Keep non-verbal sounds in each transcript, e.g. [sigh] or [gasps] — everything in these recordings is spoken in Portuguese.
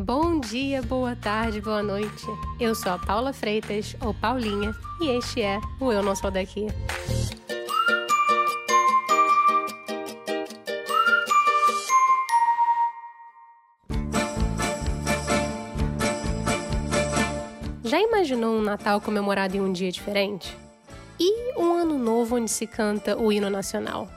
Bom dia, boa tarde, boa noite. Eu sou a Paula Freitas, ou Paulinha, e este é o Eu Não Sou Daqui. Já imaginou um Natal comemorado em um dia diferente? E um Ano Novo onde se canta o hino nacional?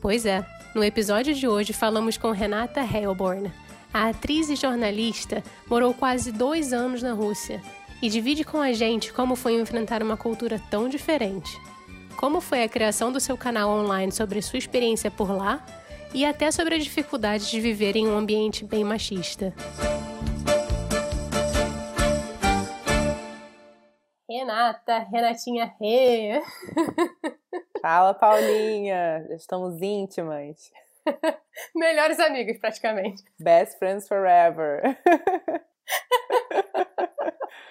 Pois é, no episódio de hoje falamos com Renata Heilborn. A atriz e jornalista morou quase dois anos na Rússia e divide com a gente como foi enfrentar uma cultura tão diferente. Como foi a criação do seu canal online sobre sua experiência por lá e até sobre a dificuldade de viver em um ambiente bem machista. Renata, Renatinha Rê. [laughs] Fala, Paulinha. Estamos íntimas. [laughs] Melhores amigas, praticamente. Best friends forever. [laughs]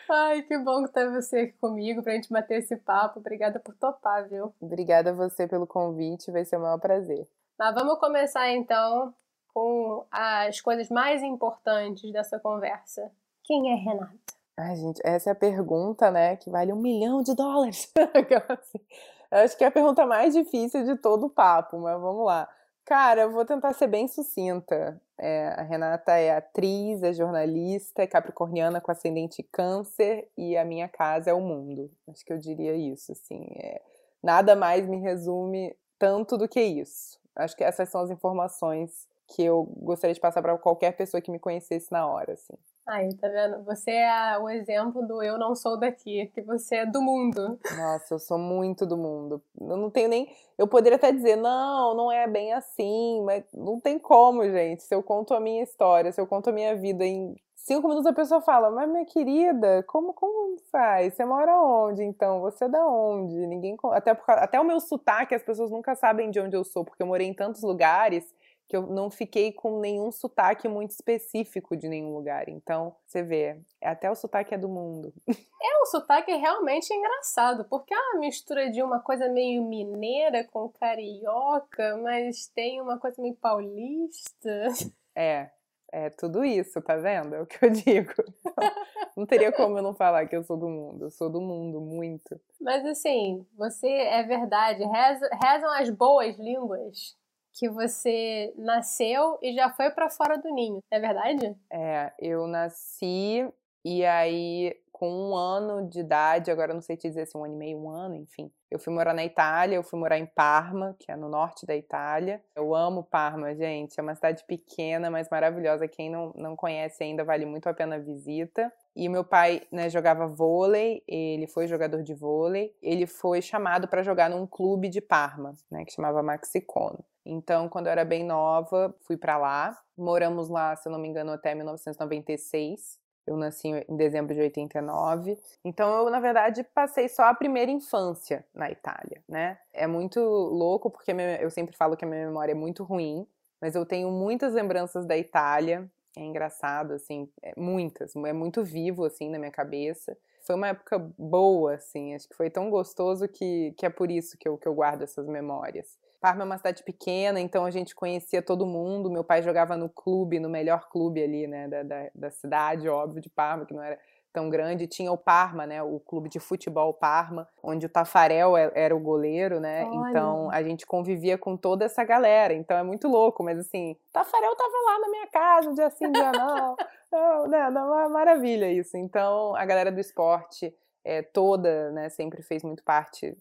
Ai, que bom ter você aqui comigo pra gente bater esse papo. Obrigada por topar, viu? Obrigada a você pelo convite, vai ser o maior prazer. Mas vamos começar então com as coisas mais importantes dessa conversa. Quem é Renata? Ai, gente, essa é a pergunta, né, que vale um milhão de dólares. [laughs] Eu acho que é a pergunta mais difícil de todo o papo, mas vamos lá. Cara, eu vou tentar ser bem sucinta. É, a Renata é atriz, é jornalista, é capricorniana com ascendente câncer e a minha casa é o mundo. Acho que eu diria isso, assim. É, nada mais me resume tanto do que isso. Acho que essas são as informações que eu gostaria de passar para qualquer pessoa que me conhecesse na hora, assim. Aí, tá vendo? Você é o exemplo do eu não sou daqui, que você é do mundo. Nossa, eu sou muito do mundo. Eu não tenho nem. Eu poderia até dizer, não, não é bem assim, mas não tem como, gente. Se eu conto a minha história, se eu conto a minha vida em cinco minutos, a pessoa fala, mas minha querida, como, como faz? Você mora onde, então? Você é da onde? Ninguém. Até, por... até o meu sotaque, as pessoas nunca sabem de onde eu sou, porque eu morei em tantos lugares que eu não fiquei com nenhum sotaque muito específico de nenhum lugar. Então, você vê, até o sotaque é do mundo. É um sotaque realmente engraçado, porque é uma mistura de uma coisa meio mineira com carioca, mas tem uma coisa meio paulista. É, é tudo isso, tá vendo? É o que eu digo. [laughs] Não teria como eu não falar que eu sou do mundo. Eu sou do mundo, muito. Mas assim, você é verdade, rezam as boas línguas que você nasceu e já foi para fora do ninho, é verdade? É, eu nasci e aí com um ano de idade, agora não sei te dizer se um ano e meio, um ano, enfim. Eu fui morar na Itália, eu fui morar em Parma, que é no norte da Itália. Eu amo Parma, gente. É uma cidade pequena, mas maravilhosa. Quem não, não conhece ainda, vale muito a pena a visita. E meu pai né, jogava vôlei, ele foi jogador de vôlei. Ele foi chamado para jogar num clube de Parma, né, que chamava Maxicono. Então, quando eu era bem nova, fui para lá. Moramos lá, se eu não me engano, até 1996. Eu nasci em dezembro de 89. Então, eu, na verdade, passei só a primeira infância na Itália, né? É muito louco, porque eu sempre falo que a minha memória é muito ruim, mas eu tenho muitas lembranças da Itália. É engraçado, assim, é muitas. É muito vivo, assim, na minha cabeça. Foi uma época boa, assim. Acho que foi tão gostoso que, que é por isso que eu, que eu guardo essas memórias. Parma é uma cidade pequena, então a gente conhecia todo mundo. Meu pai jogava no clube, no melhor clube ali, né, da, da, da cidade, óbvio, de Parma, que não era tão grande. Tinha o Parma, né, o clube de futebol Parma, onde o Tafarel é, era o goleiro, né? Olha. Então a gente convivia com toda essa galera. Então é muito louco, mas assim, Tafarel tava lá na minha casa, dia sim, dia não. [laughs] não, não, não, maravilha isso. Então a galera do esporte é, toda, né, sempre fez muito parte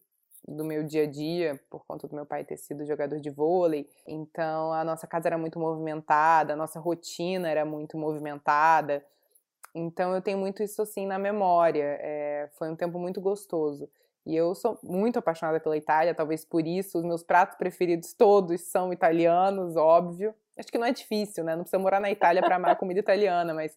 do meu dia a dia, por conta do meu pai ter sido jogador de vôlei. Então, a nossa casa era muito movimentada, a nossa rotina era muito movimentada. Então, eu tenho muito isso assim na memória. É, foi um tempo muito gostoso. E eu sou muito apaixonada pela Itália, talvez por isso. Os meus pratos preferidos todos são italianos, óbvio. Acho que não é difícil, né? Não precisa morar na Itália para amar a comida italiana, mas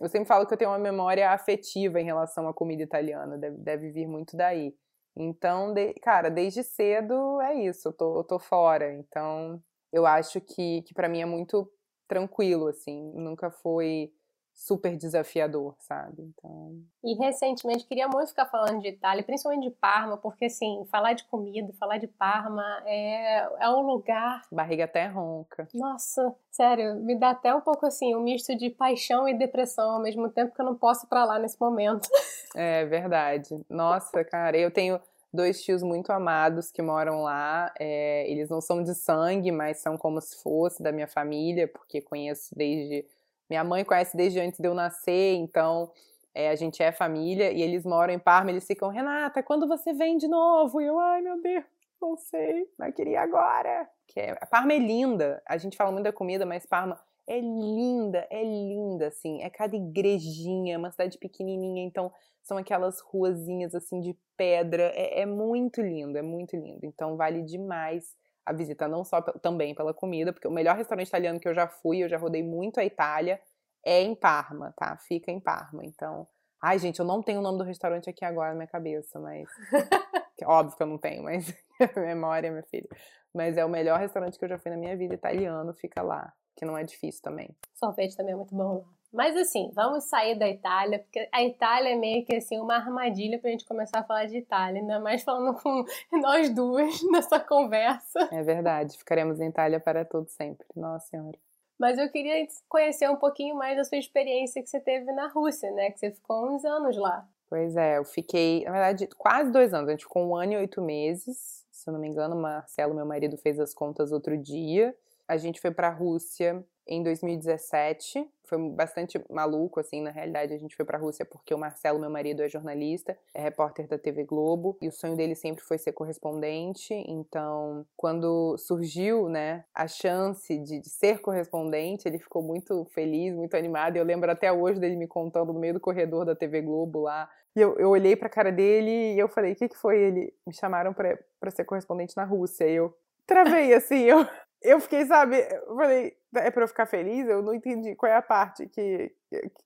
eu sempre falo que eu tenho uma memória afetiva em relação à comida italiana, deve, deve vir muito daí. Então, de, cara, desde cedo é isso, eu tô, eu tô fora. Então, eu acho que, que para mim é muito tranquilo, assim, nunca foi super desafiador, sabe? Então. E recentemente queria muito ficar falando de Itália, principalmente de Parma, porque assim, falar de comida, falar de Parma é, é um lugar. Barriga até ronca. Nossa, sério, me dá até um pouco assim, um misto de paixão e depressão ao mesmo tempo que eu não posso ir pra lá nesse momento. É verdade. Nossa, cara, eu tenho dois tios muito amados que moram lá. É, eles não são de sangue, mas são como se fosse da minha família, porque conheço desde minha mãe conhece desde antes de eu nascer, então é, a gente é família e eles moram em Parma. Eles ficam, Renata, quando você vem de novo? E eu, ai meu Deus, não sei, mas queria agora. Que é, Parma é linda. A gente fala muito da comida, mas Parma é linda, é linda, assim. É cada igrejinha, uma cidade pequenininha, então são aquelas ruazinhas assim de pedra. É, é muito lindo, é muito lindo. Então vale demais a visita, não só também pela comida, porque o melhor restaurante italiano que eu já fui, eu já rodei muito a Itália, é em Parma, tá? Fica em Parma. Então, ai, gente, eu não tenho o nome do restaurante aqui agora na minha cabeça, mas [laughs] óbvio que eu não tenho, mas [laughs] memória, minha filha. Mas é o melhor restaurante que eu já fui na minha vida italiano, fica lá, que não é difícil também. Sorvete também é muito bom lá. Mas assim, vamos sair da Itália, porque a Itália é meio que assim uma armadilha pra gente começar a falar de Itália, ainda mais falando com [laughs] nós duas [laughs] nessa conversa. É verdade, ficaremos em Itália para todo sempre. Nossa Senhora. Mas eu queria conhecer um pouquinho mais da sua experiência que você teve na Rússia, né? Que você ficou uns anos lá. Pois é, eu fiquei, na verdade, quase dois anos. A gente ficou um ano e oito meses, se eu não me engano. Marcelo, meu marido, fez as contas outro dia. A gente foi para a Rússia em 2017. Foi bastante maluco, assim, na realidade. A gente foi para a Rússia porque o Marcelo, meu marido, é jornalista, é repórter da TV Globo, e o sonho dele sempre foi ser correspondente. Então, quando surgiu, né, a chance de, de ser correspondente, ele ficou muito feliz, muito animado. Eu lembro até hoje dele me contando no meio do corredor da TV Globo lá. E eu, eu olhei pra cara dele e eu falei: o que, que foi? Ele me chamaram para ser correspondente na Rússia. E eu travei assim, eu eu fiquei, sabe, eu falei, é pra eu ficar feliz? Eu não entendi qual é a parte que,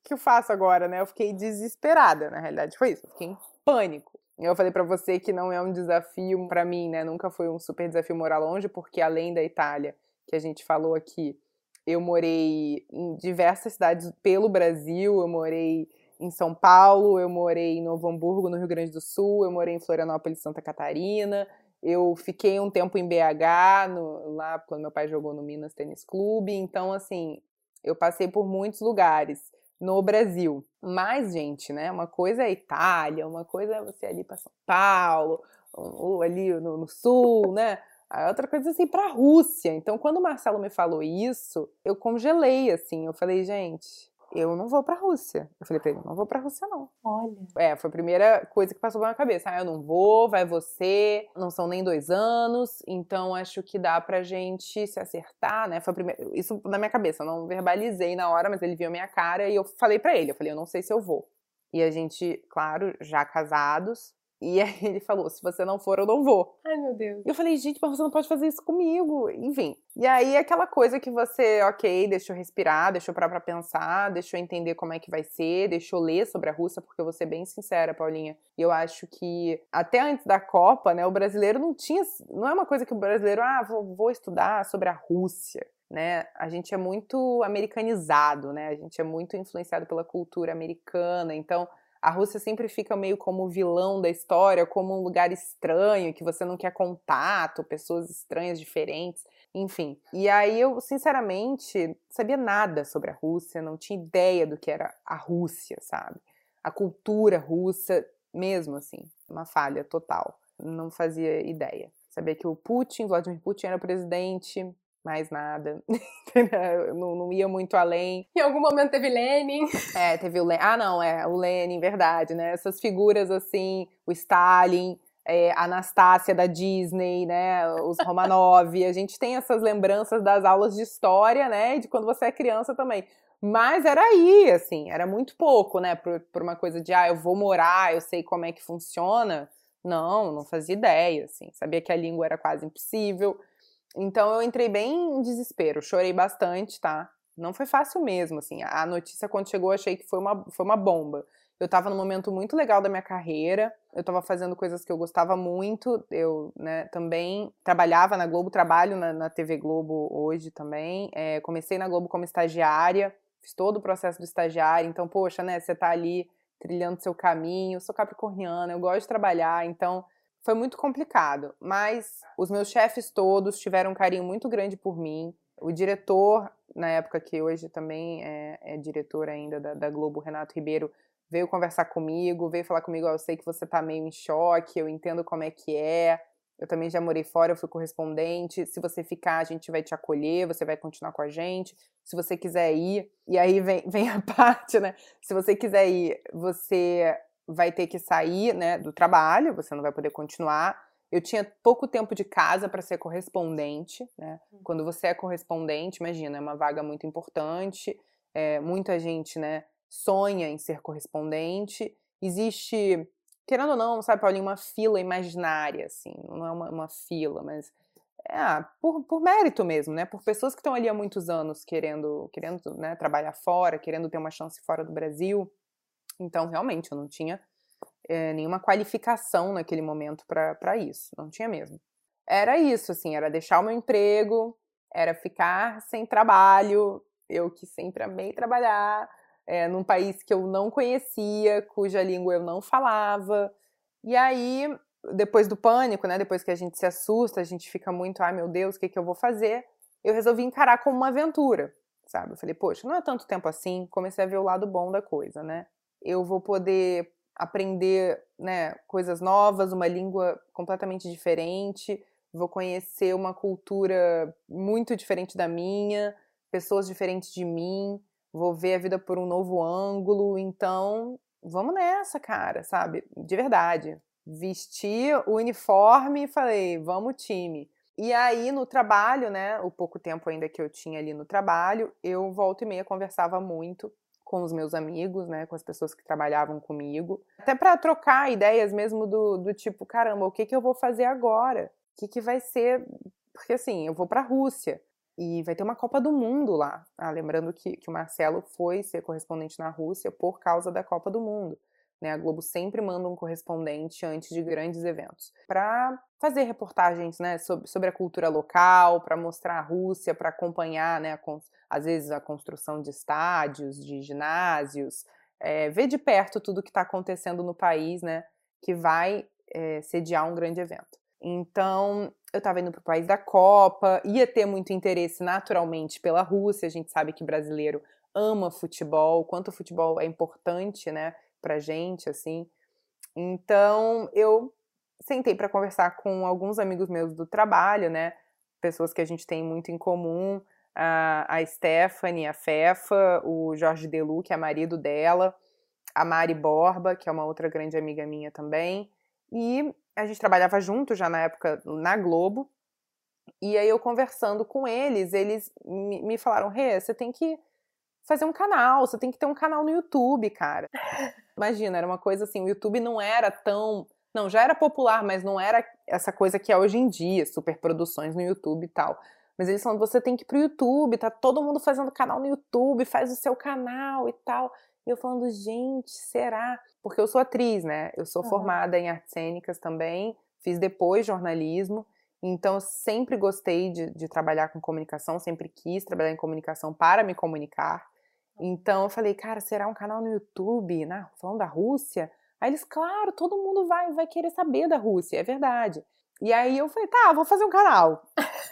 que eu faço agora, né? Eu fiquei desesperada, na realidade, foi isso, eu fiquei em pânico. Eu falei para você que não é um desafio para mim, né? Nunca foi um super desafio morar longe, porque além da Itália, que a gente falou aqui, eu morei em diversas cidades pelo Brasil, eu morei em São Paulo, eu morei em Novo Hamburgo, no Rio Grande do Sul, eu morei em Florianópolis, Santa Catarina, eu fiquei um tempo em BH, no, lá quando meu pai jogou no Minas Tênis Clube. Então, assim, eu passei por muitos lugares no Brasil. Mas, gente, né? Uma coisa é Itália, uma coisa é você ali para São Paulo, ou ali no, no sul, né? A outra coisa é assim para a Rússia. Então, quando o Marcelo me falou isso, eu congelei assim. Eu falei, gente, eu não vou pra Rússia. Eu falei pra ele, não vou pra Rússia, não. Olha. É, foi a primeira coisa que passou pela minha cabeça. Ah, eu não vou, vai você, não são nem dois anos, então acho que dá pra gente se acertar, né? Foi a primeira... Isso na minha cabeça, eu não verbalizei na hora, mas ele viu a minha cara e eu falei pra ele, eu falei, eu não sei se eu vou. E a gente, claro, já casados, e aí [laughs] ele falou: se você não for, eu não vou. Ai, meu Deus. E eu falei, gente, mas você não pode fazer isso comigo. Enfim. E aí aquela coisa que você, ok, deixa eu respirar, deixa eu parar pra pensar, deixa eu entender como é que vai ser, deixa eu ler sobre a Rússia, porque eu vou ser bem sincera, Paulinha. E eu acho que até antes da Copa, né, o brasileiro não tinha. Não é uma coisa que o brasileiro, ah, vou, vou estudar sobre a Rússia. Né? A gente é muito americanizado, né? A gente é muito influenciado pela cultura americana. Então, a Rússia sempre fica meio como o vilão da história, como um lugar estranho, que você não quer contato, pessoas estranhas, diferentes, enfim. E aí eu, sinceramente, sabia nada sobre a Rússia, não tinha ideia do que era a Rússia, sabe? A cultura russa, mesmo assim, uma falha total. Não fazia ideia. Sabia que o Putin, Vladimir Putin era presidente, mais nada. [laughs] não, não, ia muito além. Em algum momento teve Lenin. É, teve o Lenin. Ah, não, é, o Lenin, verdade, né? Essas figuras assim, o Stalin, é, a Anastácia da Disney, né? Os Romanov. a gente tem essas lembranças das aulas de história, né? De quando você é criança também. Mas era aí, assim, era muito pouco, né? Por, por uma coisa de, ah, eu vou morar, eu sei como é que funciona. Não, não fazia ideia, assim. Sabia que a língua era quase impossível então eu entrei bem em desespero, chorei bastante, tá? Não foi fácil mesmo, assim. A notícia quando chegou, eu achei que foi uma, foi uma bomba. Eu tava num momento muito legal da minha carreira, eu tava fazendo coisas que eu gostava muito, eu né, também trabalhava na Globo, trabalho na, na TV Globo hoje também. É, comecei na Globo como estagiária, fiz todo o processo do estagiário, então, poxa, né, você tá ali trilhando seu caminho, eu sou capricorniana, eu gosto de trabalhar, então foi muito complicado, mas os meus chefes todos tiveram um carinho muito grande por mim. O diretor, na época que hoje também é, é diretor ainda da, da, Globo, Renato Ribeiro, veio conversar comigo, veio falar comigo, eu sei que você tá meio em choque, eu entendo como é que é, eu também já morei fora, eu fui correspondente. Se você ficar, a gente vai te acolher, você vai continuar com a gente. Se você quiser ir, e aí vem, [laughs] vem a parte, né? Se você quiser ir, você vai ter que sair né, do trabalho, você não vai poder continuar. Eu tinha pouco tempo de casa para ser correspondente, né? Hum. Quando você é correspondente, imagina, é uma vaga muito importante. É, muita gente, né, sonha em ser correspondente. Existe querendo ou não, sabe, Paulinho, uma fila imaginária, assim, não é uma, uma fila, mas é, ah, por, por mérito mesmo, né? Por pessoas que estão ali há muitos anos querendo, querendo né, trabalhar fora, querendo ter uma chance fora do Brasil. Então, realmente, eu não tinha é, nenhuma qualificação naquele momento para isso, não tinha mesmo. Era isso, assim, era deixar o meu emprego, era ficar sem trabalho, eu que sempre amei trabalhar, é, num país que eu não conhecia, cuja língua eu não falava. E aí, depois do pânico, né, depois que a gente se assusta, a gente fica muito, ai meu Deus, o que, que eu vou fazer? Eu resolvi encarar como uma aventura, sabe? Eu falei, poxa, não é tanto tempo assim, comecei a ver o lado bom da coisa, né? Eu vou poder aprender né, coisas novas, uma língua completamente diferente, vou conhecer uma cultura muito diferente da minha, pessoas diferentes de mim, vou ver a vida por um novo ângulo, então vamos nessa, cara, sabe? De verdade. Vesti o uniforme e falei, vamos time. E aí no trabalho, né, o pouco tempo ainda que eu tinha ali no trabalho, eu volta e meia conversava muito com os meus amigos, né, com as pessoas que trabalhavam comigo, até para trocar ideias mesmo do, do tipo, caramba, o que que eu vou fazer agora? O que que vai ser? Porque assim, eu vou para a Rússia. E vai ter uma Copa do Mundo lá. Ah, lembrando que, que o Marcelo foi ser correspondente na Rússia por causa da Copa do Mundo. Né? A Globo sempre manda um correspondente antes de grandes eventos para fazer reportagens né, sobre, sobre a cultura local, para mostrar a Rússia, para acompanhar, né, às vezes, a construção de estádios, de ginásios, é, ver de perto tudo que está acontecendo no país, né, que vai é, sediar um grande evento. Então, eu estava indo para o país da Copa, ia ter muito interesse naturalmente pela Rússia. A gente sabe que brasileiro ama futebol, quanto o futebol é importante, né, pra gente, assim. Então, eu sentei para conversar com alguns amigos meus do trabalho, né, pessoas que a gente tem muito em comum, a, a Stephanie, a Fefa, o Jorge Delu, que é marido dela, a Mari Borba, que é uma outra grande amiga minha também, e a gente trabalhava junto já na época na Globo. E aí eu conversando com eles, eles me, falaram: Rê, você tem que fazer um canal, você tem que ter um canal no YouTube, cara. [laughs] Imagina, era uma coisa assim, o YouTube não era tão. Não, já era popular, mas não era essa coisa que é hoje em dia, super produções no YouTube e tal. Mas eles falam, você tem que ir pro YouTube, tá todo mundo fazendo canal no YouTube, faz o seu canal e tal. E eu falando, gente, será? Porque eu sou atriz, né? Eu sou uhum. formada em artes cênicas também, fiz depois jornalismo. Então, eu sempre gostei de, de, trabalhar com comunicação, sempre quis trabalhar em comunicação para me comunicar. Então, eu falei, cara, será um canal no YouTube, né? falando da Rússia? Aí eles, claro, todo mundo vai, vai querer saber da Rússia, é verdade. E aí eu falei, tá, vou fazer um canal.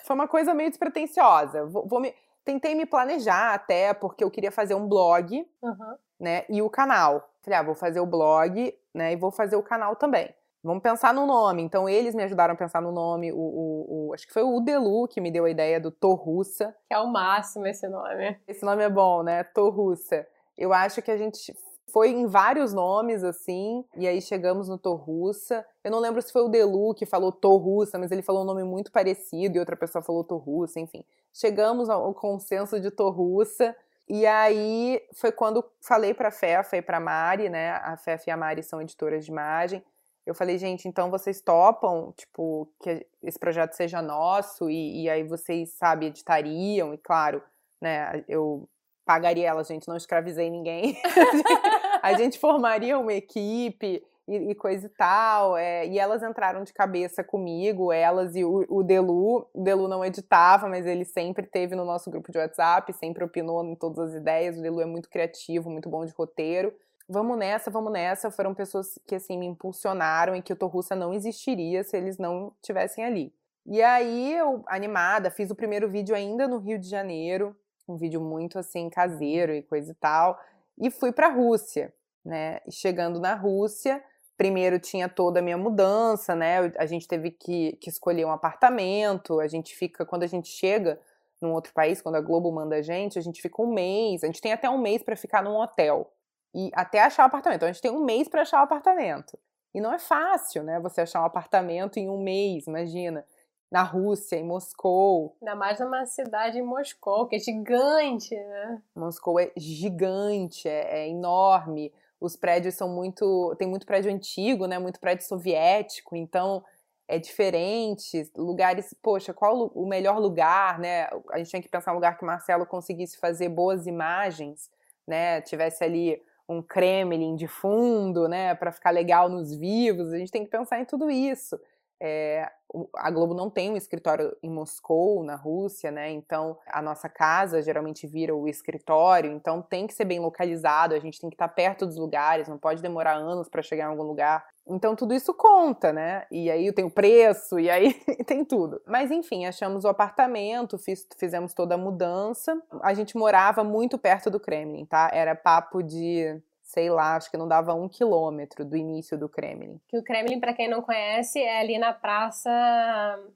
Foi uma coisa meio despretensiosa. Vou, vou me... Tentei me planejar até, porque eu queria fazer um blog. Uhum né? E o canal. Falei, ah, vou fazer o blog, né? E vou fazer o canal também. Vamos pensar no nome. Então, eles me ajudaram a pensar no nome. O, o, o acho que foi o Delu que me deu a ideia do Torrussa. Que é o máximo esse nome. Esse nome é bom, né? Torrussa. Eu acho que a gente foi em vários nomes, assim, e aí chegamos no Torrussa. Eu não lembro se foi o Delu que falou Torrussa, mas ele falou um nome muito parecido e outra pessoa falou Torrussa, enfim. Chegamos ao consenso de Torrussa. E aí foi quando falei para a Fefa e para a Mari, né? A Fefa e a Mari são editoras de imagem. Eu falei, gente, então vocês topam, tipo, que esse projeto seja nosso e, e aí vocês, sabe, editariam e claro, né? Eu pagaria ela, gente, não escravizei ninguém. [laughs] a gente formaria uma equipe e, e coisa e tal. É, e elas entraram de cabeça comigo, elas e o, o Delu. O Delu não editava, mas ele sempre teve no nosso grupo de WhatsApp, sempre opinou em todas as ideias. O Delu é muito criativo, muito bom de roteiro. Vamos nessa, vamos nessa. Foram pessoas que assim me impulsionaram e que o Torrussa não existiria se eles não tivessem ali. E aí eu, animada, fiz o primeiro vídeo ainda no Rio de Janeiro, um vídeo muito assim caseiro e coisa e tal, e fui para a Rússia, né? E chegando na Rússia, primeiro tinha toda a minha mudança, né? A gente teve que, que escolher um apartamento, a gente fica, quando a gente chega num outro país, quando a Globo manda a gente, a gente fica um mês, a gente tem até um mês para ficar num hotel e até achar o apartamento. Então a gente tem um mês para achar o apartamento. E não é fácil, né? Você achar um apartamento em um mês, imagina na Rússia, em Moscou. Ainda mais numa cidade em Moscou, que é gigante, né? Moscou é gigante, é, é enorme. Os prédios são muito. Tem muito prédio antigo, né? Muito prédio soviético, então é diferente. Lugares, poxa, qual o melhor lugar, né? A gente tinha que pensar um lugar que Marcelo conseguisse fazer boas imagens, né? Tivesse ali um Kremlin de fundo, né? Para ficar legal nos vivos. A gente tem que pensar em tudo isso. É, a Globo não tem um escritório em Moscou, na Rússia, né? Então a nossa casa geralmente vira o escritório, então tem que ser bem localizado, a gente tem que estar perto dos lugares, não pode demorar anos para chegar em algum lugar. Então tudo isso conta, né? E aí tem o preço, e aí [laughs] tem tudo. Mas enfim, achamos o apartamento, fiz, fizemos toda a mudança. A gente morava muito perto do Kremlin, tá? Era papo de sei lá, acho que não dava um quilômetro do início do Kremlin. Que o Kremlin, para quem não conhece, é ali na praça,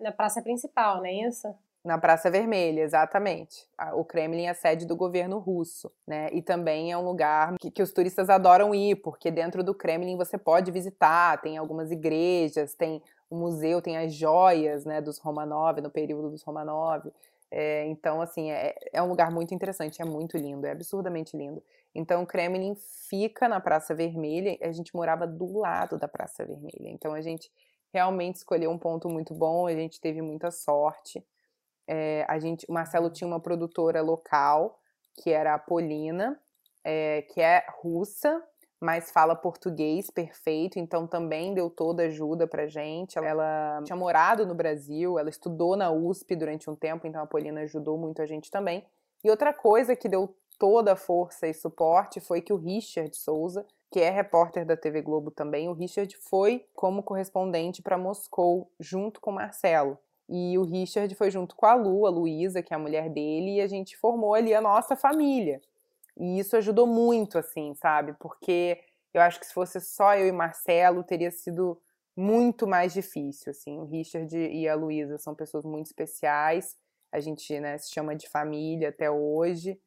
na praça principal, não é isso? Na Praça Vermelha, exatamente. O Kremlin é sede do governo russo, né? E também é um lugar que, que, os turistas adoram ir, porque dentro do Kremlin você pode visitar, tem algumas igrejas, tem o museu, tem as joias, né, dos Romanov, no período dos Romanov. É, então, assim, é, é um lugar muito interessante, é muito lindo, é absurdamente lindo. Então, o Kremlin fica na Praça Vermelha, a gente morava do lado da Praça Vermelha. Então, a gente realmente escolheu um ponto muito bom, a gente teve muita sorte. É, a gente, o Marcelo tinha uma produtora local, que era a Polina, é, que é russa, mas fala português perfeito, então também deu toda ajuda pra gente. Ela tinha morado no Brasil, ela estudou na USP durante um tempo, então a Polina ajudou muito a gente também. E outra coisa que deu toda a força e suporte foi que o Richard Souza, que é repórter da TV Globo também, o Richard foi como correspondente para Moscou junto com o Marcelo. E o Richard foi junto com a Lu, a Luísa, que é a mulher dele, e a gente formou ali a nossa família. E isso ajudou muito, assim, sabe? Porque eu acho que se fosse só eu e Marcelo, teria sido muito mais difícil, assim. O Richard e a Luísa são pessoas muito especiais. A gente, né, se chama de família até hoje.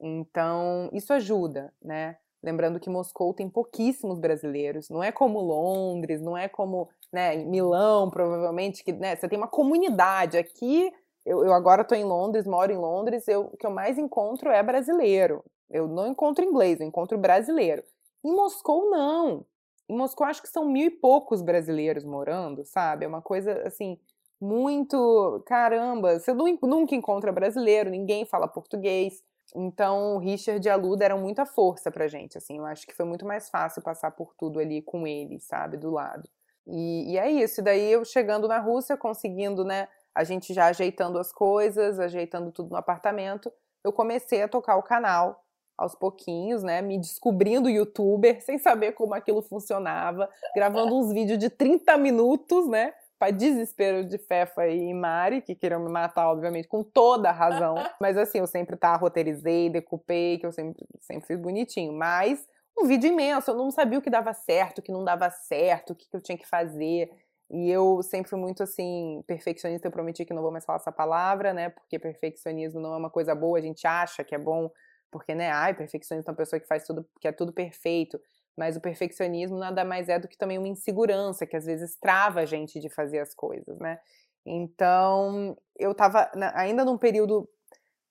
Então, isso ajuda, né? Lembrando que Moscou tem pouquíssimos brasileiros, não é como Londres, não é como né, Milão, provavelmente, que né, você tem uma comunidade. Aqui, eu, eu agora estou em Londres, moro em Londres, eu, o que eu mais encontro é brasileiro. Eu não encontro inglês, eu encontro brasileiro. Em Moscou, não. Em Moscou, acho que são mil e poucos brasileiros morando, sabe? É uma coisa, assim, muito. Caramba, você nunca encontra brasileiro, ninguém fala português. Então, o Richard e a deram muita força pra gente, assim. Eu acho que foi muito mais fácil passar por tudo ali com eles, sabe? Do lado. E, e é isso. E daí, eu chegando na Rússia, conseguindo, né? A gente já ajeitando as coisas, ajeitando tudo no apartamento, eu comecei a tocar o canal aos pouquinhos, né? Me descobrindo youtuber, [laughs] sem saber como aquilo funcionava, gravando uns vídeos de 30 minutos, né? Para desespero de Fefa e Mari, que queriam me matar, obviamente, com toda a razão. [laughs] Mas assim, eu sempre tá, roteirizei, decupei, que eu sempre, sempre fiz bonitinho. Mas um vídeo imenso, eu não sabia o que dava certo, o que não dava certo, o que eu tinha que fazer. E eu sempre fui muito assim, perfeccionista, eu prometi que não vou mais falar essa palavra, né? Porque perfeccionismo não é uma coisa boa, a gente acha que é bom, porque, né, ai, perfeccionista é uma pessoa que faz tudo, que é tudo perfeito. Mas o perfeccionismo nada mais é do que também uma insegurança, que às vezes trava a gente de fazer as coisas, né? Então, eu tava ainda num período,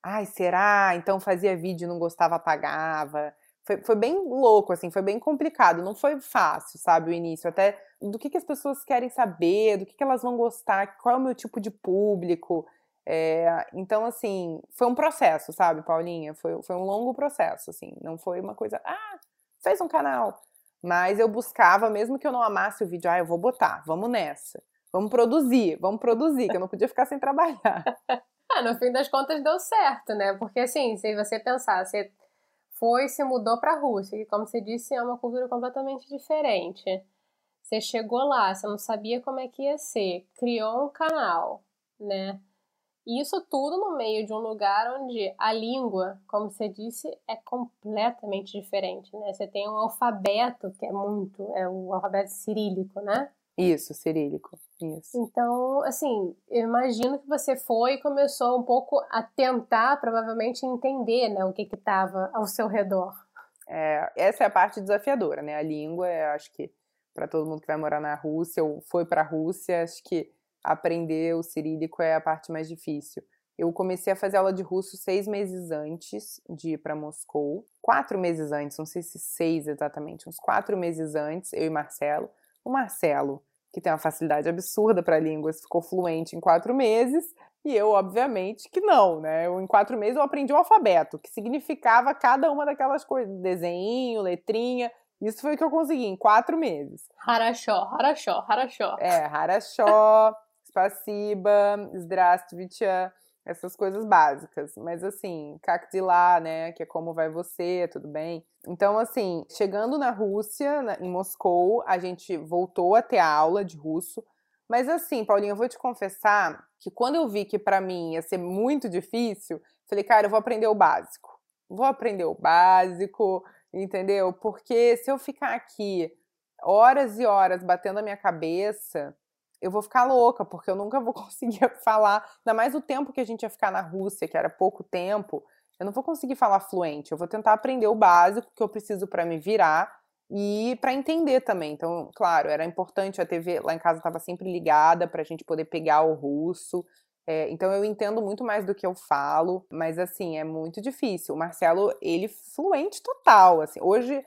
ai, será? Então fazia vídeo, não gostava, apagava. Foi, foi bem louco, assim, foi bem complicado. Não foi fácil, sabe, o início. Até do que, que as pessoas querem saber, do que, que elas vão gostar, qual é o meu tipo de público. É, então, assim, foi um processo, sabe, Paulinha? Foi, foi um longo processo, assim. Não foi uma coisa, ah, fez um canal. Mas eu buscava, mesmo que eu não amasse o vídeo, ah, eu vou botar, vamos nessa. Vamos produzir, vamos produzir, que eu não podia ficar sem trabalhar. [laughs] ah, no fim das contas deu certo, né? Porque assim, se você pensar, você foi se mudou para a Rússia, e como você disse, é uma cultura completamente diferente. Você chegou lá, você não sabia como é que ia ser, criou um canal, né? Isso tudo no meio de um lugar onde a língua, como você disse, é completamente diferente, né? Você tem um alfabeto que é muito, é o alfabeto cirílico, né? Isso, cirílico. Isso. Então, assim, eu imagino que você foi e começou um pouco a tentar, provavelmente, entender né, o que estava ao seu redor. É, essa é a parte desafiadora, né? A língua, eu acho que para todo mundo que vai morar na Rússia ou foi para a Rússia, acho que aprender o cirílico é a parte mais difícil. Eu comecei a fazer aula de russo seis meses antes de ir para Moscou. Quatro meses antes, não sei se seis exatamente, uns quatro meses antes, eu e Marcelo. O Marcelo que tem uma facilidade absurda para línguas, ficou fluente em quatro meses. E eu, obviamente, que não, né? Eu, em quatro meses eu aprendi o alfabeto, que significava cada uma daquelas coisas, desenho, letrinha. Isso foi o que eu consegui em quatro meses. Harachó, harachó, harachó. É, harachó, [laughs] spasiba, zdravstvitya essas coisas básicas. Mas assim, cactilá, né, que é como vai você, tudo bem. Então, assim, chegando na Rússia, na, em Moscou, a gente voltou a ter aula de russo. Mas assim, Paulinha, eu vou te confessar que quando eu vi que para mim ia ser muito difícil, falei, cara, eu vou aprender o básico. Vou aprender o básico, entendeu? Porque se eu ficar aqui horas e horas batendo a minha cabeça, eu vou ficar louca, porque eu nunca vou [laughs] conseguir falar. Ainda mais o tempo que a gente ia ficar na Rússia, que era pouco tempo eu não vou conseguir falar fluente. Eu vou tentar aprender o básico que eu preciso para me virar e para entender também. Então, claro, era importante a TV lá em casa estava sempre ligada para a gente poder pegar o russo. É, então eu entendo muito mais do que eu falo, mas assim é muito difícil. O Marcelo ele fluente total. Assim, hoje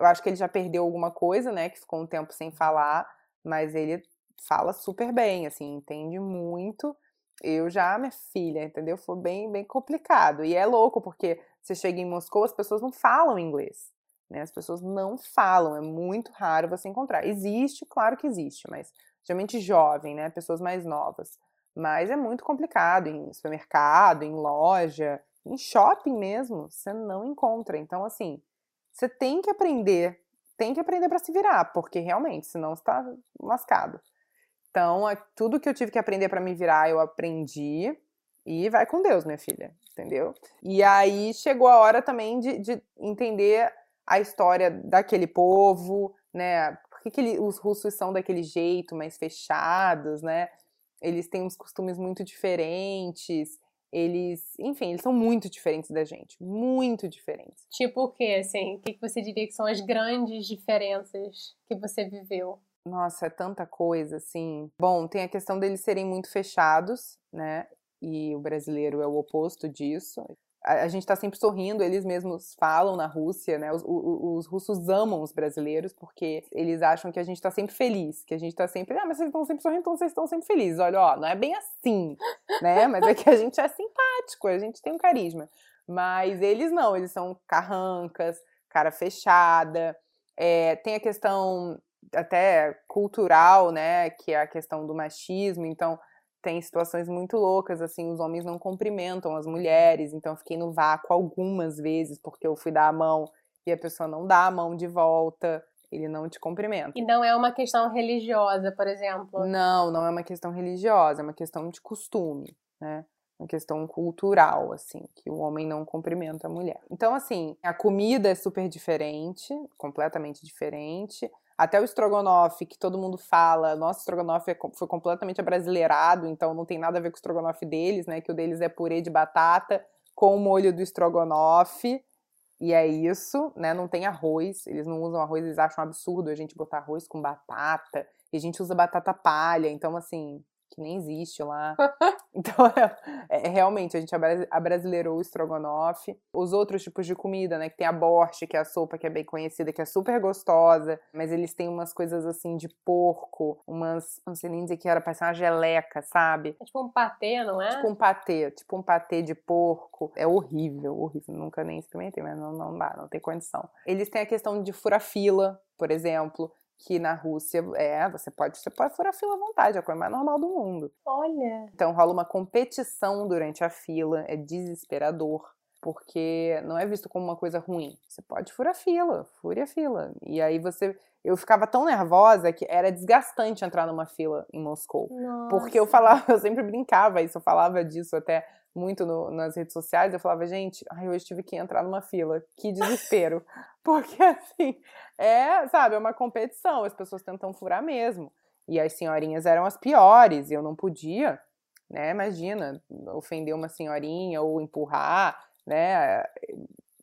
eu acho que ele já perdeu alguma coisa, né? Que ficou um tempo sem falar, mas ele fala super bem, assim, entende muito. Eu já, minha filha, entendeu? Foi bem, bem complicado. E é louco, porque você chega em Moscou, as pessoas não falam inglês. Né? As pessoas não falam, é muito raro você encontrar. Existe, claro que existe, mas geralmente jovem, né? Pessoas mais novas. Mas é muito complicado em supermercado, em loja, em shopping mesmo, você não encontra. Então, assim, você tem que aprender, tem que aprender para se virar, porque realmente, senão você tá lascado. Então, tudo que eu tive que aprender para me virar, eu aprendi. E vai com Deus, minha filha, entendeu? E aí chegou a hora também de, de entender a história daquele povo, né? Por que, que ele, os russos são daquele jeito, mais fechados, né? Eles têm uns costumes muito diferentes. Eles, enfim, eles são muito diferentes da gente. Muito diferentes. Tipo o quê, assim? O que você diria que são as grandes diferenças que você viveu? Nossa, é tanta coisa, assim. Bom, tem a questão deles serem muito fechados, né? E o brasileiro é o oposto disso. A, a gente está sempre sorrindo, eles mesmos falam na Rússia, né? Os, os, os, russos amam os brasileiros porque eles acham que a gente está sempre feliz, que a gente está sempre, ah, mas vocês estão sempre sorrindo, então vocês estão sempre felizes. Olha, ó, não é bem assim, né? Mas é que a gente é simpático, a gente tem um carisma. Mas eles não, eles são carrancas, cara fechada. É, tem a questão até cultural, né, que é a questão do machismo, então tem situações muito loucas, assim, os homens não cumprimentam as mulheres, então eu fiquei no vácuo algumas vezes, porque eu fui dar a mão e a pessoa não dá a mão de volta, ele não te cumprimenta. E não é uma questão religiosa, por exemplo? Não, não é uma questão religiosa, é uma questão de costume, né? Uma questão cultural, assim, que o homem não cumprimenta a mulher. Então, assim, a comida é super diferente, completamente diferente. Até o estrogonofe, que todo mundo fala, nosso estrogonofe é foi completamente abrasileirado, então não tem nada a ver com o estrogonofe deles, né? Que o deles é purê de batata com o molho do estrogonofe. E é isso, né? Não tem arroz, eles não usam arroz, eles acham absurdo a gente botar arroz com batata. E a gente usa batata palha, então assim, que nem existe lá. [laughs] Então é, é, realmente, a gente abrasileirou o estrogonofe. Os outros tipos de comida, né? Que tem a borscht, que é a sopa que é bem conhecida, que é super gostosa. Mas eles têm umas coisas assim de porco, umas, não sei nem dizer que era, parece uma geleca, sabe? É tipo um patê, não é? Tipo um patê, tipo um patê de porco. É horrível, horrível. Nunca nem experimentei, mas não, não dá, não tem condição. Eles têm a questão de fura-fila, por exemplo que na Rússia é, você pode, você pode furar a fila à vontade, é a coisa mais normal do mundo. Olha. Então rola uma competição durante a fila, é desesperador, porque não é visto como uma coisa ruim. Você pode furar a fila, fure a fila. E aí você eu ficava tão nervosa que era desgastante entrar numa fila em Moscou. Nossa. Porque eu falava, [laughs] eu sempre brincava isso, eu falava disso até muito no, nas redes sociais, eu falava, gente, ai, hoje tive que entrar numa fila, que desespero. [laughs] Porque, assim, é, sabe, é uma competição, as pessoas tentam furar mesmo. E as senhorinhas eram as piores, eu não podia, né, imagina, ofender uma senhorinha ou empurrar, né,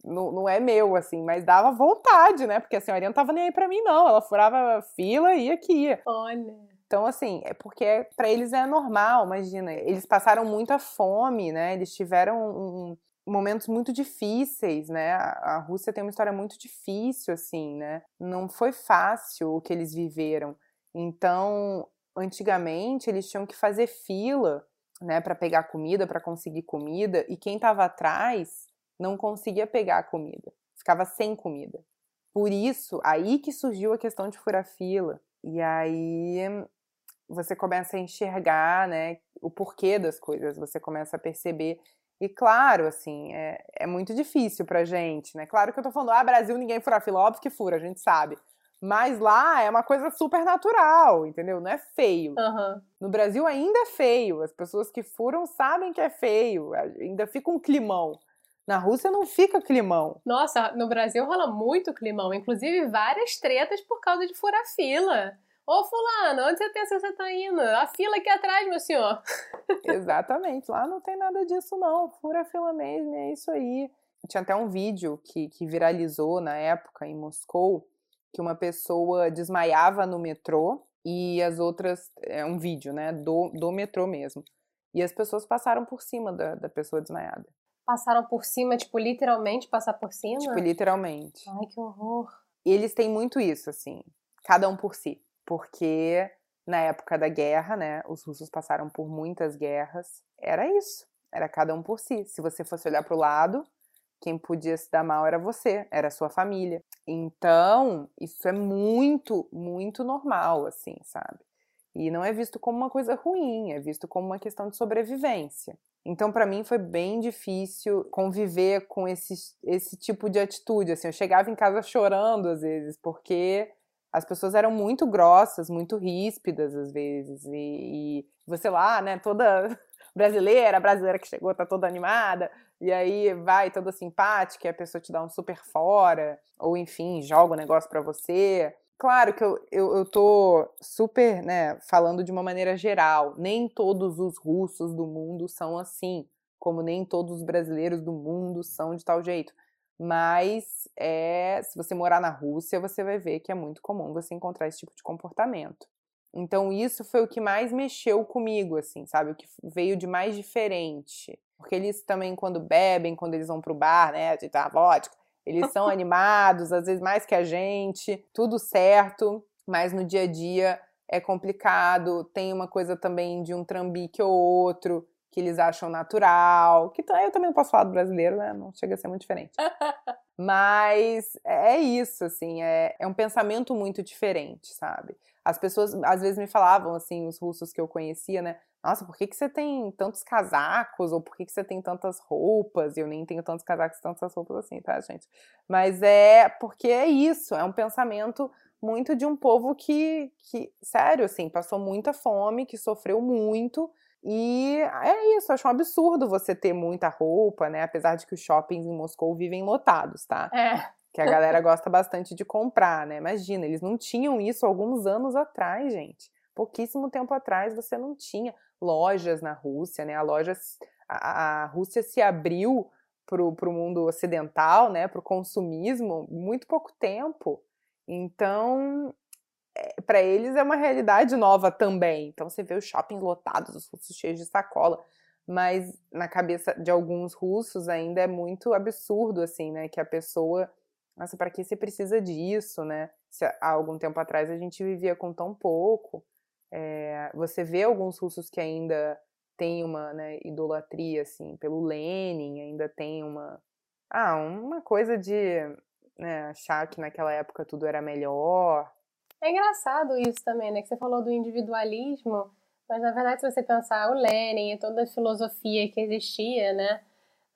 não, não é meu, assim, mas dava vontade, né, porque a senhorinha não tava nem aí pra mim, não, ela furava fila e ia que ia. Olha... Então, assim, é porque para eles é normal, imagina. Eles passaram muita fome, né? Eles tiveram um, momentos muito difíceis, né? A Rússia tem uma história muito difícil, assim, né? Não foi fácil o que eles viveram. Então, antigamente, eles tinham que fazer fila, né, para pegar comida, para conseguir comida, e quem estava atrás não conseguia pegar a comida, ficava sem comida. Por isso, aí que surgiu a questão de furar fila. E aí você começa a enxergar, né, o porquê das coisas, você começa a perceber. E claro, assim, é, é muito difícil pra gente, né? Claro que eu tô falando, ah, Brasil ninguém fura fila, óbvio que fura, a gente sabe. Mas lá é uma coisa super natural, entendeu? Não é feio. Uhum. No Brasil ainda é feio. As pessoas que furam sabem que é feio. Ainda fica um climão. Na Rússia não fica climão. Nossa, no Brasil rola muito climão. Inclusive várias tretas por causa de furar fila. Ô fulano, onde você pensa que você tá indo? A fila aqui atrás, meu senhor. [laughs] Exatamente, lá não tem nada disso não, fura a fila mesmo, é isso aí. Tinha até um vídeo que, que viralizou na época em Moscou, que uma pessoa desmaiava no metrô e as outras, é um vídeo, né, do, do metrô mesmo. E as pessoas passaram por cima da, da pessoa desmaiada. Passaram por cima, tipo, literalmente passar por cima? Tipo, literalmente. Ai, que horror. E eles têm muito isso, assim, cada um por si porque na época da guerra, né, os russos passaram por muitas guerras, era isso, era cada um por si. Se você fosse olhar para o lado, quem podia se dar mal era você, era a sua família. Então, isso é muito, muito normal, assim, sabe? E não é visto como uma coisa ruim, é visto como uma questão de sobrevivência. Então, para mim, foi bem difícil conviver com esse, esse tipo de atitude. Assim, eu chegava em casa chorando às vezes, porque as pessoas eram muito grossas, muito ríspidas às vezes. E, e você lá, né, toda [laughs] brasileira, brasileira que chegou, tá toda animada, e aí vai toda simpática, e a pessoa te dá um super fora, ou enfim, joga o um negócio para você. Claro que eu, eu, eu tô super, né, falando de uma maneira geral. Nem todos os russos do mundo são assim, como nem todos os brasileiros do mundo são de tal jeito. Mas é, se você morar na Rússia, você vai ver que é muito comum você encontrar esse tipo de comportamento. Então isso foi o que mais mexeu comigo, assim, sabe? O que veio de mais diferente. Porque eles também, quando bebem, quando eles vão pro bar, né, de dar vodka, eles são [laughs] animados, às vezes mais que a gente, tudo certo, mas no dia a dia é complicado. Tem uma coisa também de um trambique ou outro que eles acham natural, que eu também não posso falar do brasileiro, né? Não chega a ser muito diferente. [laughs] Mas é, é isso, assim, é, é um pensamento muito diferente, sabe? As pessoas às vezes me falavam, assim, os russos que eu conhecia, né? Nossa, por que, que você tem tantos casacos? Ou por que, que você tem tantas roupas? Eu nem tenho tantos casacos e tantas roupas assim, tá, gente? Mas é porque é isso, é um pensamento muito de um povo que, que sério, assim, passou muita fome, que sofreu muito e é isso, acho um absurdo você ter muita roupa, né? Apesar de que os shoppings em Moscou vivem lotados, tá? É. Que a galera gosta bastante de comprar, né? Imagina, eles não tinham isso alguns anos atrás, gente. Pouquíssimo tempo atrás você não tinha lojas na Rússia, né? A loja, a, a Rússia se abriu para o mundo ocidental, né? Para o consumismo, muito pouco tempo. Então, é, para eles é uma realidade nova também. Então você vê os shoppings lotados, os russos cheios de sacola. mas na cabeça de alguns russos ainda é muito absurdo, assim, né? Que a pessoa, nossa, para que você precisa disso, né? Se há algum tempo atrás a gente vivia com tão pouco. É, você vê alguns russos que ainda têm uma né, idolatria, assim, pelo Lenin, ainda tem uma, ah, uma coisa de né, achar que naquela época tudo era melhor. É engraçado isso também, né? Que você falou do individualismo mas na verdade, se você pensar o Lenin e toda a filosofia que existia, né?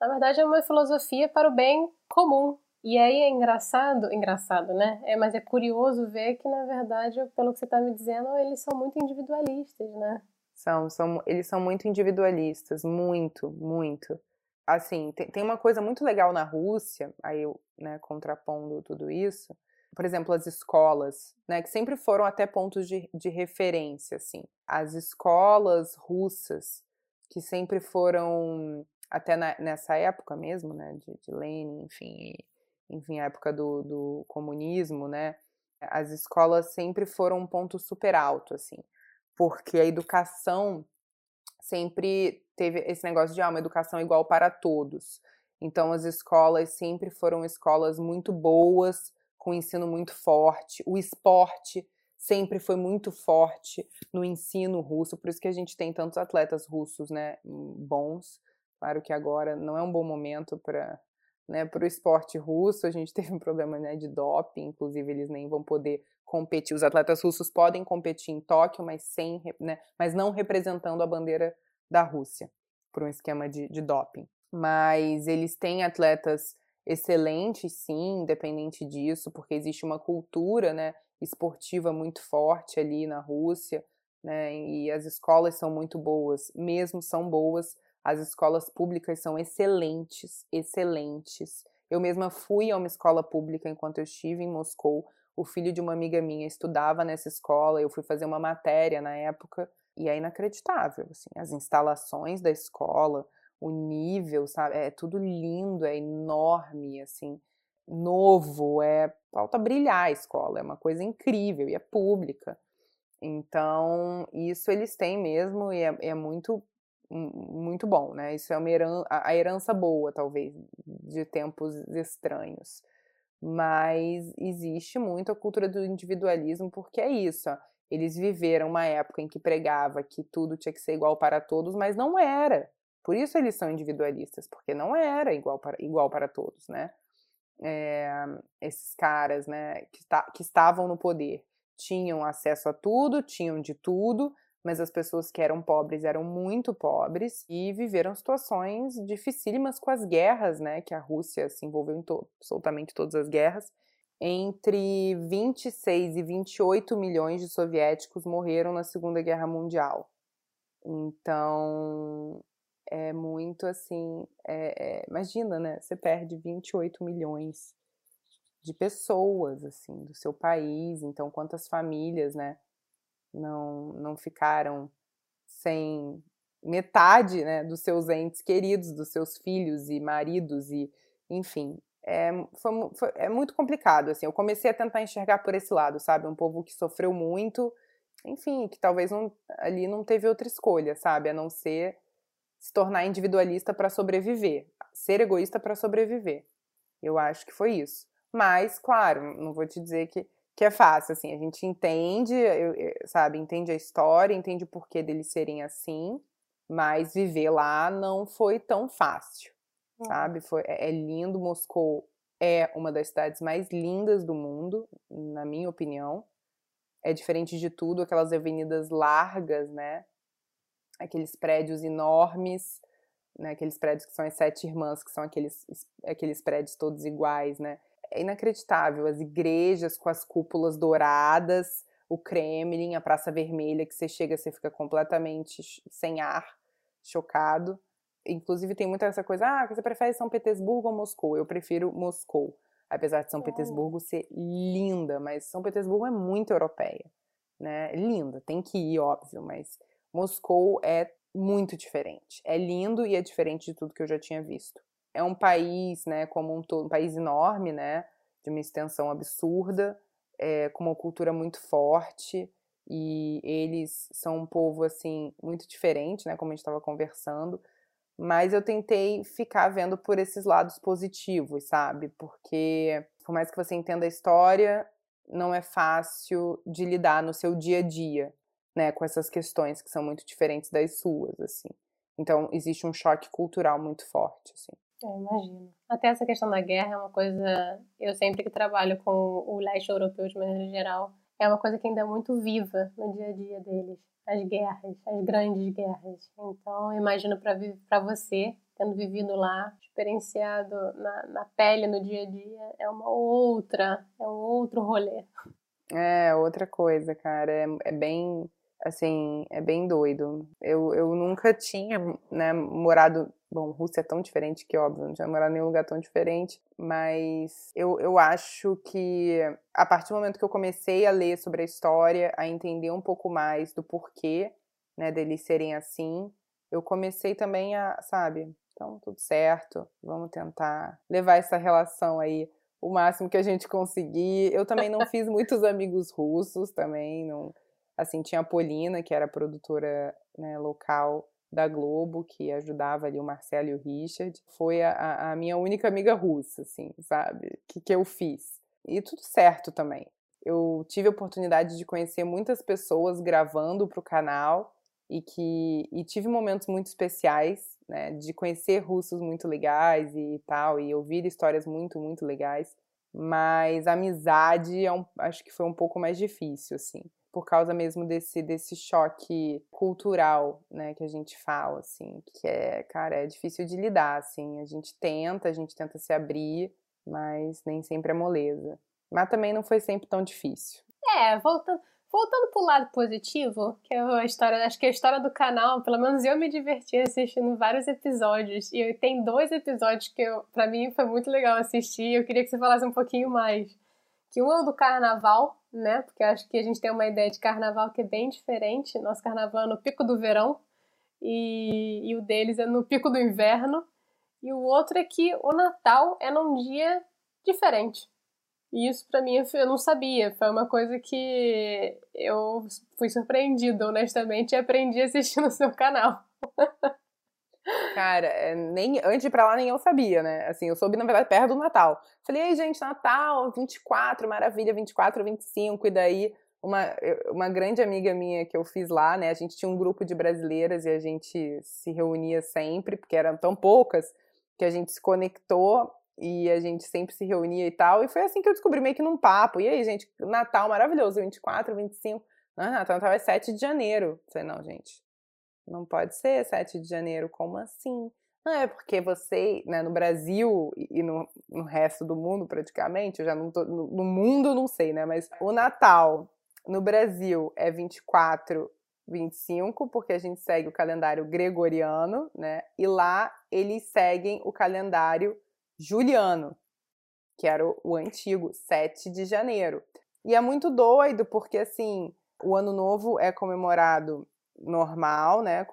Na verdade, é uma filosofia para o bem comum. E aí é engraçado, engraçado, né? É, mas é curioso ver que, na verdade, pelo que você está me dizendo, eles são muito individualistas, né? São, são, eles são muito individualistas, muito, muito. Assim, tem, tem uma coisa muito legal na Rússia, aí eu, né, contrapondo tudo isso, por exemplo, as escolas, né, que sempre foram até pontos de, de referência, assim. As escolas russas, que sempre foram, até na, nessa época mesmo, né, de, de Lenin, enfim, enfim, a época do, do comunismo, né, as escolas sempre foram um ponto super alto, assim, porque a educação sempre teve esse negócio de ah, uma educação igual para todos. Então, as escolas sempre foram escolas muito boas, com ensino muito forte. O esporte sempre foi muito forte no ensino russo, por isso que a gente tem tantos atletas russos, né, bons. Claro que agora não é um bom momento para né, para o esporte russo, a gente [laughs] teve um problema né, de doping, inclusive eles nem vão poder competir. Os atletas russos podem competir em Tóquio, mas sem, né, mas não representando a bandeira da Rússia por um esquema de, de doping. Mas eles têm atletas excelente, sim, independente disso, porque existe uma cultura né, esportiva muito forte ali na Rússia, né, e as escolas são muito boas, mesmo são boas, as escolas públicas são excelentes, excelentes. Eu mesma fui a uma escola pública enquanto eu estive em Moscou. O filho de uma amiga minha estudava nessa escola, eu fui fazer uma matéria na época, e é inacreditável, assim, as instalações da escola, o nível, sabe? É tudo lindo, é enorme, assim, novo, é falta brilhar a escola, é uma coisa incrível e é pública. Então, isso eles têm mesmo e é, é muito muito bom, né? Isso é uma herança, a herança boa, talvez, de tempos estranhos. Mas existe muito a cultura do individualismo, porque é isso. Ó, eles viveram uma época em que pregava que tudo tinha que ser igual para todos, mas não era. Por isso eles são individualistas, porque não era igual para, igual para todos, né? É, esses caras, né, que, tá, que estavam no poder tinham acesso a tudo, tinham de tudo, mas as pessoas que eram pobres eram muito pobres e viveram situações dificílimas com as guerras, né, que a Rússia se envolveu em to absolutamente todas as guerras. Entre 26 e 28 milhões de soviéticos morreram na Segunda Guerra Mundial. Então, é muito assim. É, é, imagina, né? Você perde 28 milhões de pessoas, assim, do seu país. Então, quantas famílias, né? Não, não ficaram sem metade né, dos seus entes queridos, dos seus filhos e maridos, e enfim. É, foi, foi, é muito complicado, assim. Eu comecei a tentar enxergar por esse lado, sabe? Um povo que sofreu muito, enfim, que talvez não, ali não teve outra escolha, sabe? A não ser se tornar individualista para sobreviver, ser egoísta para sobreviver. Eu acho que foi isso. Mas, claro, não vou te dizer que, que é fácil, assim, a gente entende, eu, sabe, entende a história, entende o porquê deles serem assim, mas viver lá não foi tão fácil, é. sabe? Foi, é, é lindo, Moscou é uma das cidades mais lindas do mundo, na minha opinião. É diferente de tudo, aquelas avenidas largas, né? Aqueles prédios enormes, né, aqueles prédios que são as sete irmãs, que são aqueles, aqueles prédios todos iguais, né? É inacreditável, as igrejas com as cúpulas douradas, o Kremlin, a Praça Vermelha, que você chega, você fica completamente sem ar, chocado. Inclusive tem muita essa coisa, ah, você prefere São Petersburgo ou Moscou? Eu prefiro Moscou, apesar de São Petersburgo ser linda, mas São Petersburgo é muito europeia, né? Linda, tem que ir, óbvio, mas Moscou é muito diferente. É lindo e é diferente de tudo que eu já tinha visto. É um país, né, como um todo, um país enorme, né, de uma extensão absurda, é, com uma cultura muito forte e eles são um povo assim muito diferente, né, como a gente estava conversando, mas eu tentei ficar vendo por esses lados positivos, sabe? Porque por mais que você entenda a história, não é fácil de lidar no seu dia a dia, né, com essas questões que são muito diferentes das suas, assim. Então, existe um choque cultural muito forte, assim. Eu é, imagino. Até essa questão da guerra é uma coisa. Eu sempre que trabalho com o leste europeu de maneira geral, é uma coisa que ainda é muito viva no dia a dia deles. As guerras, as grandes guerras. Então, imagino para você, tendo vivido lá, experienciado na, na pele no dia a dia, é uma outra, é um outro rolê. É, outra coisa, cara. É, é bem assim, é bem doido. Eu, eu nunca tinha, né, morado. Bom, Rússia é tão diferente que, óbvio, não tinha morado em nenhum lugar tão diferente, mas eu, eu acho que a partir do momento que eu comecei a ler sobre a história, a entender um pouco mais do porquê, né, deles serem assim, eu comecei também a, sabe, então tudo certo, vamos tentar levar essa relação aí o máximo que a gente conseguir. Eu também não [laughs] fiz muitos amigos russos também, não Assim, tinha a Polina, que era produtora né, local da Globo, que ajudava ali o Marcelo e o Richard. Foi a, a minha única amiga russa, assim, sabe? Que, que eu fiz. E tudo certo também. Eu tive a oportunidade de conhecer muitas pessoas gravando para o canal e que e tive momentos muito especiais, né, de conhecer russos muito legais e tal, e ouvir histórias muito, muito legais. Mas a amizade é um, acho que foi um pouco mais difícil, assim por causa mesmo desse, desse choque cultural, né, que a gente fala, assim, que é, cara, é difícil de lidar, assim, a gente tenta, a gente tenta se abrir, mas nem sempre é moleza. Mas também não foi sempre tão difícil. É, voltando, voltando pro lado positivo, que é a história, acho que a história do canal, pelo menos eu me diverti assistindo vários episódios, e tem dois episódios que pra mim foi muito legal assistir, eu queria que você falasse um pouquinho mais. Que um é o do carnaval, né? Porque acho que a gente tem uma ideia de carnaval que é bem diferente. Nosso carnaval é no pico do verão e, e o deles é no pico do inverno. E o outro é que o Natal é num dia diferente. E isso para mim eu não sabia. Foi uma coisa que eu fui surpreendida, honestamente, e aprendi assistindo o seu canal. [laughs] Cara, é, nem, antes de ir pra lá nem eu sabia, né? Assim, eu soube, na verdade, perto do Natal. Falei, ei, gente, Natal, 24, maravilha, 24, 25, e daí uma, uma grande amiga minha que eu fiz lá, né? A gente tinha um grupo de brasileiras e a gente se reunia sempre, porque eram tão poucas, que a gente se conectou e a gente sempre se reunia e tal. E foi assim que eu descobri meio que num papo. E aí, gente, Natal maravilhoso, 24, 25. Não, Natal, Natal é 7 de janeiro. Falei, não, gente, não pode ser 7 de janeiro, como assim? Não é porque você, né, no Brasil e no, no resto do mundo praticamente, eu já não tô, no, no mundo não sei, né, mas o Natal no Brasil é 24, 25, porque a gente segue o calendário gregoriano, né, e lá eles seguem o calendário juliano, que era o, o antigo 7 de janeiro. E é muito doido, porque assim, o ano novo é comemorado normal, né?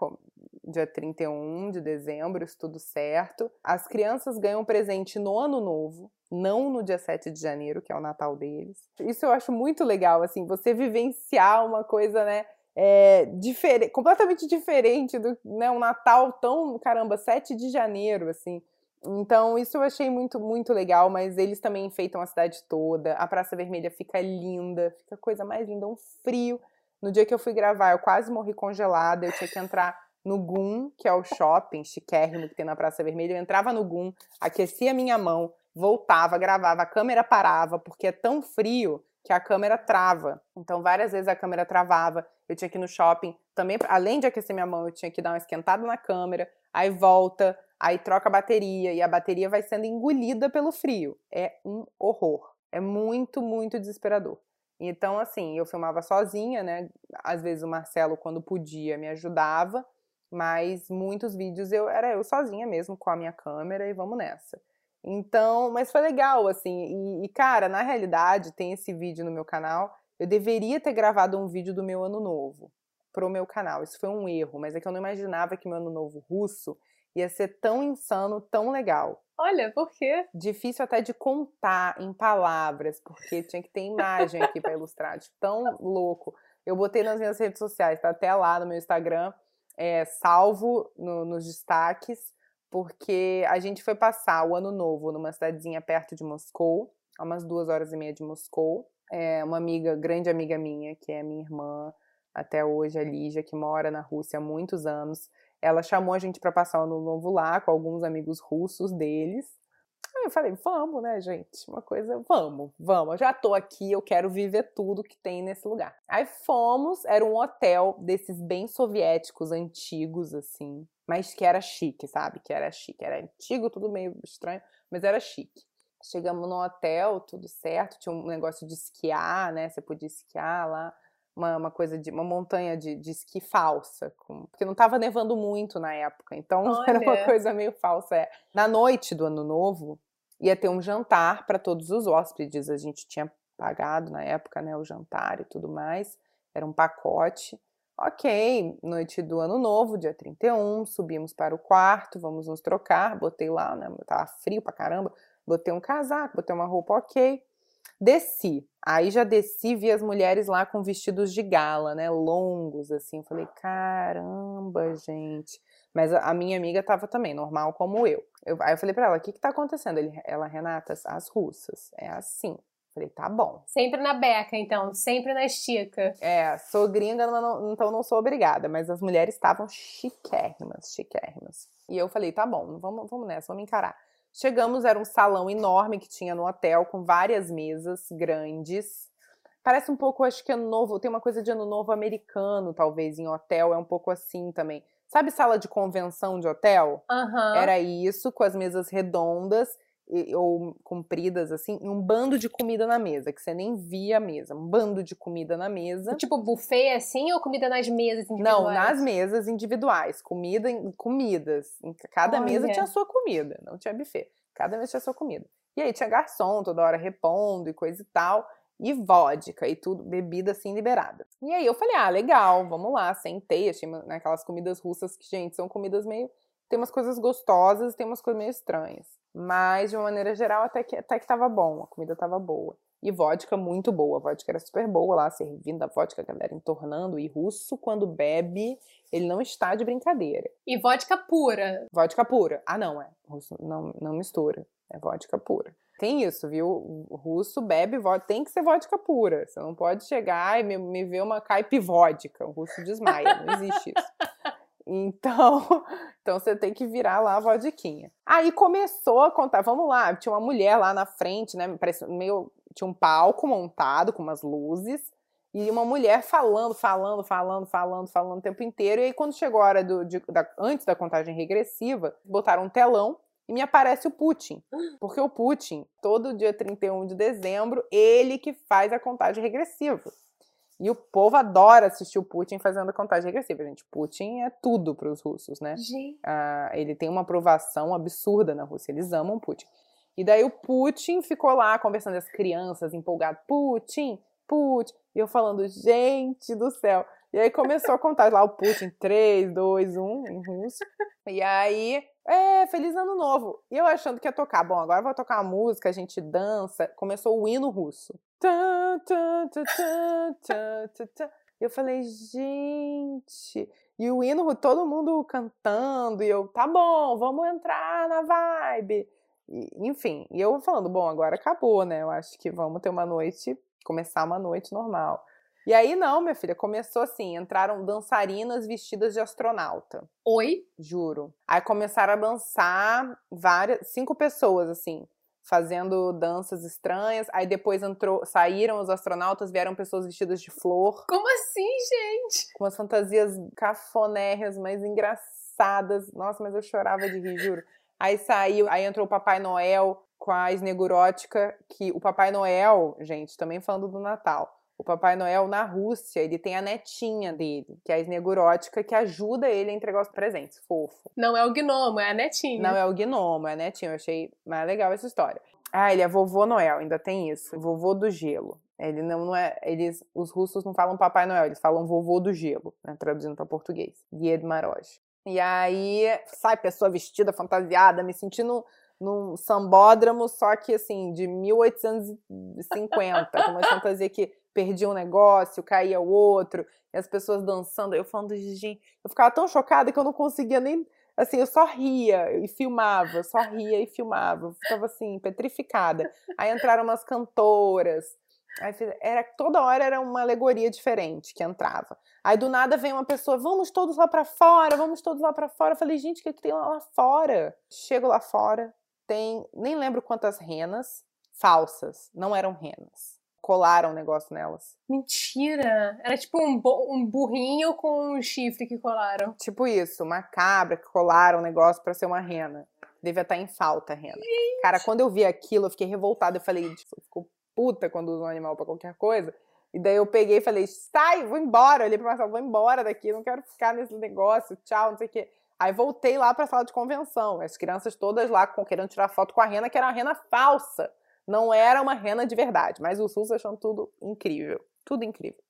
Dia 31 de dezembro, isso tudo certo. As crianças ganham presente no ano novo, não no dia 7 de janeiro, que é o Natal deles. Isso eu acho muito legal, assim, você vivenciar uma coisa, né? É, diferente, completamente diferente do né, um Natal tão, caramba, 7 de janeiro, assim. Então, isso eu achei muito, muito legal, mas eles também enfeitam a cidade toda. A Praça Vermelha fica linda, fica a coisa mais linda, um frio. No dia que eu fui gravar, eu quase morri congelada, eu tinha que entrar no GUM, que é o shopping chiquérrimo que tem na Praça Vermelha. Eu entrava no GUM, aquecia minha mão, voltava, gravava, a câmera parava, porque é tão frio que a câmera trava. Então, várias vezes a câmera travava. Eu tinha que ir no shopping, também, além de aquecer minha mão, eu tinha que dar uma esquentada na câmera, aí volta, aí troca a bateria, e a bateria vai sendo engolida pelo frio. É um horror. É muito, muito desesperador. Então, assim, eu filmava sozinha, né? Às vezes o Marcelo, quando podia, me ajudava, mas muitos vídeos eu era eu sozinha mesmo com a minha câmera e vamos nessa. Então, mas foi legal, assim, e, e cara, na realidade, tem esse vídeo no meu canal. Eu deveria ter gravado um vídeo do meu ano novo pro meu canal. Isso foi um erro, mas é que eu não imaginava que meu ano novo russo ia ser tão insano, tão legal. Olha, por quê? Difícil até de contar em palavras, porque tinha que ter imagem aqui para ilustrar. De tão louco. Eu botei nas minhas redes sociais, tá até lá no meu Instagram. é, salvo no, nos destaques, porque a gente foi passar o ano novo numa cidadezinha perto de Moscou, a umas duas horas e meia de Moscou. É, uma amiga, grande amiga minha, que é minha irmã até hoje, a Lígia, que mora na Rússia há muitos anos, ela chamou a gente para passar o ano novo lá com alguns amigos russos deles. Aí eu falei, vamos, né, gente? Uma coisa, vamos, vamos. Eu já tô aqui, eu quero viver tudo que tem nesse lugar. Aí fomos, era um hotel desses bem soviéticos, antigos, assim, mas que era chique, sabe? Que era chique. Era antigo, tudo meio estranho, mas era chique. Chegamos no hotel, tudo certo, tinha um negócio de esquiar, né? Você podia esquiar lá uma, uma coisa de uma montanha de, de esqui falsa, com, porque não estava nevando muito na época, então Olha. [laughs] era uma coisa meio falsa. É. Na noite do ano novo ia ter um jantar para todos os hóspedes, a gente tinha pagado na época, né, o jantar e tudo mais, era um pacote. Ok, noite do ano novo, dia 31, subimos para o quarto, vamos nos trocar, botei lá, né, tava frio pra caramba, botei um casaco, botei uma roupa ok. Desci. Aí já desci, vi as mulheres lá com vestidos de gala, né? Longos, assim. Eu falei, caramba, gente. Mas a minha amiga tava também, normal como eu. eu aí eu falei pra ela, o que que tá acontecendo? Ele, ela, Renata, as russas. É assim. Falei, tá bom. Sempre na beca, então, sempre na estica. É, sou gringa, não, então não sou obrigada, mas as mulheres estavam chiquérrimas, chiquérrimas. E eu falei, tá bom, vamos, vamos nessa, vamos encarar. Chegamos, era um salão enorme que tinha no hotel, com várias mesas grandes. Parece um pouco, acho que ano novo, tem uma coisa de ano novo americano, talvez, em hotel, é um pouco assim também. Sabe sala de convenção de hotel? Uhum. Era isso, com as mesas redondas ou compridas assim, e um bando de comida na mesa, que você nem via a mesa, um bando de comida na mesa. Tipo buffet assim ou comida nas mesas individuais? Não, nas mesas individuais, comida em comidas. Cada Olha. mesa tinha a sua comida, não tinha buffet. Cada mesa tinha a sua comida. E aí tinha garçom toda hora repondo e coisa e tal, e vodka e tudo, bebida assim liberada. E aí eu falei: "Ah, legal, vamos lá". Sentei, achei naquelas comidas russas que, gente, são comidas meio tem umas coisas gostosas, tem umas coisas meio estranhas. Mas, de uma maneira geral, até que, até que tava bom, a comida tava boa. E vodka muito boa, a vodka era super boa lá, servindo a vodka, a galera entornando. E russo, quando bebe, ele não está de brincadeira. E vodka pura? Vodka pura. Ah, não, é. Russo não, não mistura. É vodka pura. Tem isso, viu? O russo bebe vodka, tem que ser vodka pura. Você não pode chegar e me, me ver uma caipivódica. O russo desmaia, não existe isso. [laughs] Então, [laughs] então você tem que virar lá a vodiquinha. Aí começou a contar, vamos lá, tinha uma mulher lá na frente, né, meio tinha um palco montado com umas luzes e uma mulher falando, falando, falando, falando, falando o tempo inteiro. E aí quando chegou a hora do, de, da, antes da contagem regressiva, botaram um telão e me aparece o Putin. [gasps] Porque o Putin, todo dia 31 de dezembro, ele que faz a contagem regressiva. E o povo adora assistir o Putin fazendo a contagem regressiva, gente. Putin é tudo para os russos, né? Ah, ele tem uma aprovação absurda na Rússia. Eles amam Putin. E daí o Putin ficou lá conversando, as crianças empolgadas. Putin, Putin. E eu falando, gente do céu. E aí começou a contar lá o Putin, 3, 2, 1, em russo. E aí, é, feliz ano novo. E eu achando que ia tocar. Bom, agora vou tocar a música, a gente dança. Começou o hino russo. E eu falei, gente. E o hino, todo mundo cantando. E eu, tá bom, vamos entrar na vibe. E, enfim, e eu falando, bom, agora acabou, né? Eu acho que vamos ter uma noite, começar uma noite normal. E aí, não, minha filha, começou assim: entraram dançarinas vestidas de astronauta. Oi? Juro. Aí começaram a dançar várias, cinco pessoas, assim fazendo danças estranhas. Aí depois entrou, saíram os astronautas, vieram pessoas vestidas de flor. Como assim, gente? Com umas fantasias cafonérrias, mas engraçadas. Nossa, mas eu chorava de rir, juro. Aí saiu, aí entrou o Papai Noel com a esnegurótica, que o Papai Noel, gente, também falando do Natal. O Papai Noel na Rússia, ele tem a netinha dele, que é a esnegurótica, que ajuda ele a entregar os presentes. Fofo. Não é o gnomo, é a netinha. Não é o gnomo, é a netinha. Eu achei mais legal essa história. Ah, ele é vovô Noel, ainda tem isso. Vovô do gelo. Ele não, não é. Eles, os russos não falam Papai Noel, eles falam vovô do gelo, né, traduzindo para português. Guia Maroj. E aí sai pessoa vestida, fantasiada, me sentindo num sambódromo, só que assim, de 1850, com uma [laughs] fantasia que perdia um negócio, caía o outro, e as pessoas dançando. Eu falando, gente, eu ficava tão chocada que eu não conseguia nem. Assim, eu só ria e filmava, só ria e filmava. Eu ficava assim, petrificada. Aí entraram umas cantoras. Aí era, toda hora era uma alegoria diferente que entrava. Aí do nada vem uma pessoa, vamos todos lá para fora, vamos todos lá para fora. Eu falei, gente, o que, que tem lá, lá fora? Chego lá fora, tem, nem lembro quantas renas falsas, não eram renas colaram um negócio nelas. Mentira! Era tipo um, um burrinho com um chifre que colaram. Tipo isso, uma cabra que colaram um negócio para ser uma rena. Devia estar tá em falta a rena. Gente. Cara, quando eu vi aquilo, eu fiquei revoltada. Eu falei, ficou puta quando usa um animal para qualquer coisa. E daí eu peguei e falei, sai, vou embora. Eu olhei pra Marcelo, vou embora daqui, não quero ficar nesse negócio, tchau, não sei o quê. Aí voltei lá pra sala de convenção. As crianças todas lá querendo tirar foto com a rena, que era uma rena falsa. Não era uma rena de verdade, mas os russos acham tudo incrível. Tudo incrível.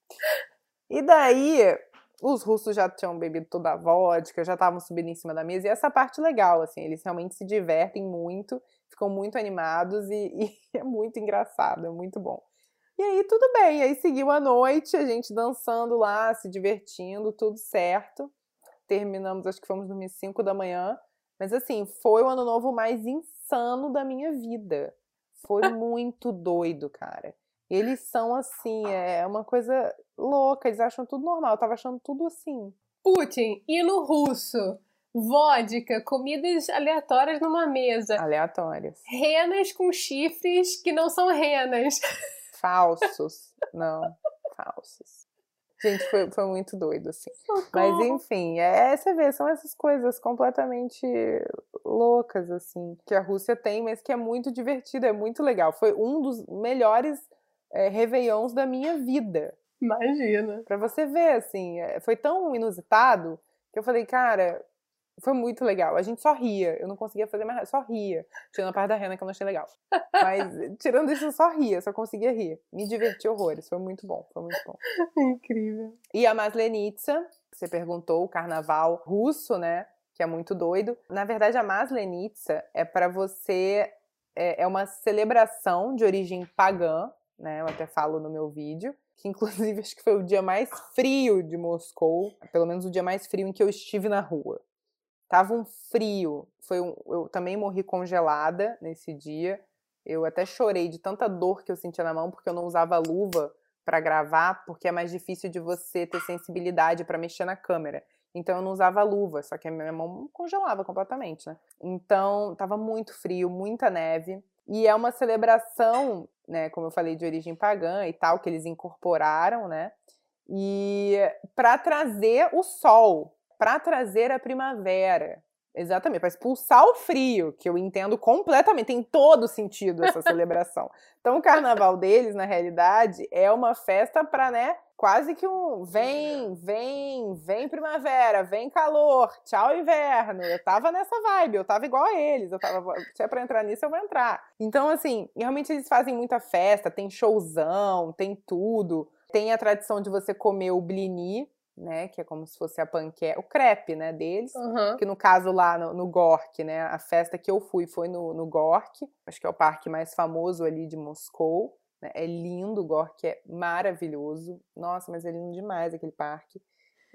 E daí, os russos já tinham bebido toda a vodka, já estavam subindo em cima da mesa, e essa parte legal, assim, eles realmente se divertem muito, ficam muito animados e, [laughs] e é muito engraçado, é muito bom. E aí, tudo bem, aí seguiu a noite, a gente dançando lá, se divertindo, tudo certo. Terminamos, acho que fomos dormir 5 da manhã, mas assim, foi o ano novo mais insano da minha vida. Foi muito doido, cara. Eles são assim, é uma coisa louca, eles acham tudo normal. Eu tava achando tudo assim. Putin, e no russo? Vodka, comidas aleatórias numa mesa. Aleatórias. Renas com chifres que não são renas. Falsos. Não, falsos. Gente, foi, foi muito doido, assim. Socorro. Mas enfim, é, você vê, são essas coisas completamente loucas, assim, que a Rússia tem, mas que é muito divertido, é muito legal. Foi um dos melhores é, réveillons da minha vida. Imagina. Pra você ver, assim, é, foi tão inusitado que eu falei, cara, foi muito legal. A gente só ria. Eu não conseguia fazer mais só ria. Tirando a parte da rena que eu não achei legal. Mas [laughs] tirando isso, eu só ria, só conseguia rir. Me diverti horrores. Foi muito bom, foi muito bom. [laughs] Incrível. E a Maslenitsa, você perguntou, o carnaval russo, né? Que é muito doido. Na verdade, a Maslenitsa é para você. É, é uma celebração de origem pagã, né? Eu até falo no meu vídeo que inclusive [laughs] acho que foi o dia mais frio de Moscou, pelo menos o dia mais frio em que eu estive na rua. Tava um frio, foi um, eu também morri congelada nesse dia. Eu até chorei de tanta dor que eu sentia na mão porque eu não usava luva para gravar, porque é mais difícil de você ter sensibilidade para mexer na câmera. Então eu não usava luva, só que a minha mão congelava completamente, né? Então tava muito frio, muita neve. E é uma celebração, né, como eu falei, de origem pagã e tal, que eles incorporaram, né? E para trazer o sol para trazer a primavera. Exatamente, para expulsar o frio, que eu entendo completamente, tem todo sentido essa [laughs] celebração. Então, o carnaval deles, na realidade, é uma festa para, né, quase que um vem, vem, vem primavera, vem calor, tchau inverno. Eu tava nessa vibe, eu tava igual a eles, eu tava, se é para entrar nisso, eu vou entrar. Então, assim, realmente eles fazem muita festa, tem showzão, tem tudo. Tem a tradição de você comer o blini, né? Que é como se fosse a panqueca, o crepe, né, deles. Uhum. Que no caso lá no, no Gork, né? A festa que eu fui foi no, no Gork, acho que é o parque mais famoso ali de Moscou. Né? É lindo, o Gork é maravilhoso. Nossa, mas é lindo demais aquele parque.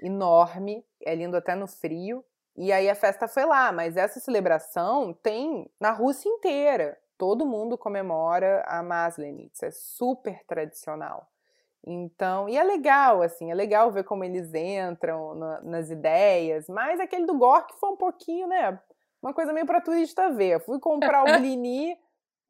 Enorme, é lindo até no frio. E aí a festa foi lá, mas essa celebração tem na Rússia inteira. Todo mundo comemora a Maslenitsa, é super tradicional. Então, e é legal, assim, é legal ver como eles entram na, nas ideias, mas aquele do Gork foi um pouquinho, né? Uma coisa meio pra turista ver. Eu fui comprar o [laughs] Blini,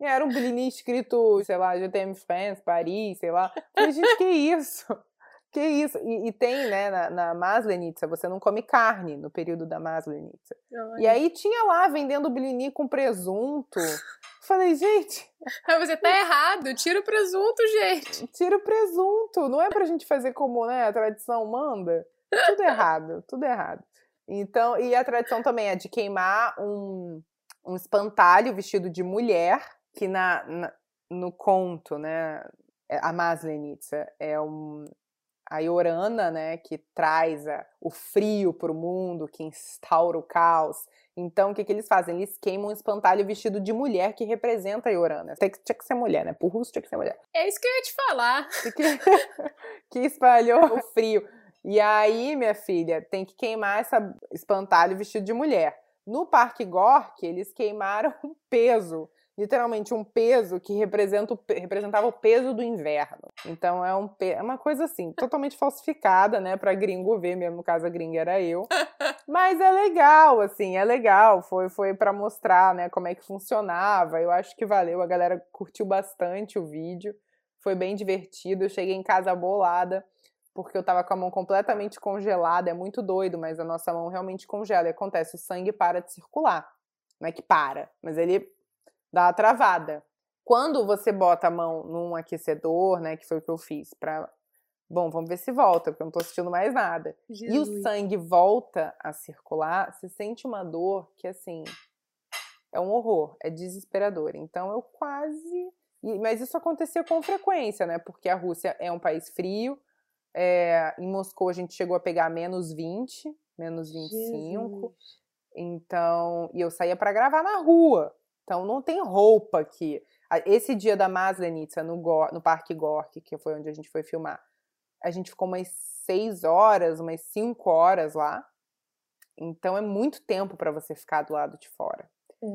era um Blini escrito, sei lá, GTM France, Paris, sei lá. Falei, gente, que isso? [laughs] Que isso? E, e tem, né, na, na Maslenitsa, você não come carne no período da Maslenitsa. E aí tinha lá vendendo blini com presunto. Falei, gente. Você tá errado, tira o presunto, gente. Tira o presunto. Não é pra gente fazer como né, a tradição manda. Tudo errado, tudo errado. Então, e a tradição também é de queimar um, um espantalho vestido de mulher, que na, na no conto, né? É, a Maslenitsa é um, a Iorana, né, que traz a, o frio para o mundo, que instaura o caos. Então, o que, que eles fazem? Eles queimam um espantalho vestido de mulher que representa a Iorana. Tem que, tinha que ser mulher, né? Por russo tinha que ser mulher. É isso que eu ia te falar. [laughs] Que, [laughs] que espalhou o frio. E aí, minha filha, tem que queimar esse espantalho vestido de mulher. No Parque Gork, eles queimaram [laughs] um peso literalmente um peso que representa o, representava o peso do inverno. Então é, um, é uma coisa assim, [laughs] totalmente falsificada, né, para gringo ver, mesmo no caso a gringa era eu. [laughs] Mas é legal, assim, é legal. Foi, foi para mostrar, né, como é que funcionava. Eu acho que valeu, a galera curtiu bastante o vídeo. Foi bem divertido. Eu cheguei em casa bolada porque eu tava com a mão completamente congelada, é muito doido, mas a nossa mão realmente congela e acontece, o sangue para de circular. Não é que para, mas ele dá a travada. Quando você bota a mão num aquecedor, né, que foi o que eu fiz, para bom, vamos ver se volta, porque eu não tô sentindo mais nada. Jesus. E o sangue volta a circular, você sente uma dor que assim é um horror, é desesperador. Então eu quase, mas isso acontecia com frequência, né? Porque a Rússia é um país frio. É, em Moscou a gente chegou a pegar menos 20, menos 25. Jesus. Então, e eu saía para gravar na rua. Então não tem roupa aqui. Esse dia da Maslenitsa no, no Parque Gork, que foi onde a gente foi filmar, a gente ficou umas seis horas, umas cinco horas lá. Então é muito tempo para você ficar do lado de fora. É.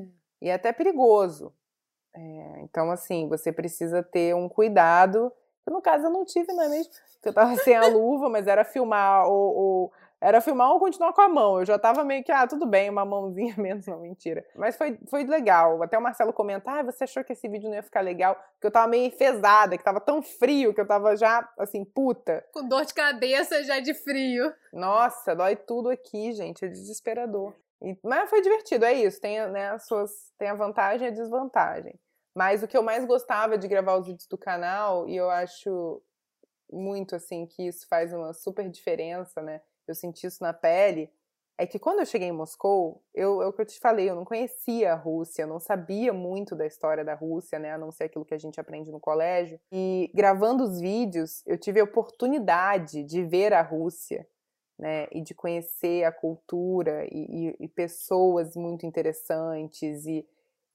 E é até perigoso. É, então, assim, você precisa ter um cuidado. Eu, no caso, eu não tive, não é mesmo? Porque eu tava [laughs] sem a luva, mas era filmar o, o era filmar ou continuar com a mão. Eu já tava meio que, ah, tudo bem, uma mãozinha [laughs] menos, não, mentira. Mas foi, foi legal. Até o Marcelo comentar, ah, você achou que esse vídeo não ia ficar legal? Porque eu tava meio enfesada, que tava tão frio, que eu tava já, assim, puta. Com dor de cabeça já de frio. Nossa, dói tudo aqui, gente, é desesperador. E, mas foi divertido, é isso. Tem, né, as suas, tem a vantagem e a desvantagem. Mas o que eu mais gostava de gravar os vídeos do canal, e eu acho muito, assim, que isso faz uma super diferença, né? Eu senti isso na pele, é que quando eu cheguei em Moscou, eu, é o que eu te falei, eu não conhecia a Rússia, não sabia muito da história da Rússia, né, a não ser aquilo que a gente aprende no colégio. E gravando os vídeos, eu tive a oportunidade de ver a Rússia, né, e de conhecer a cultura e, e, e pessoas muito interessantes. E,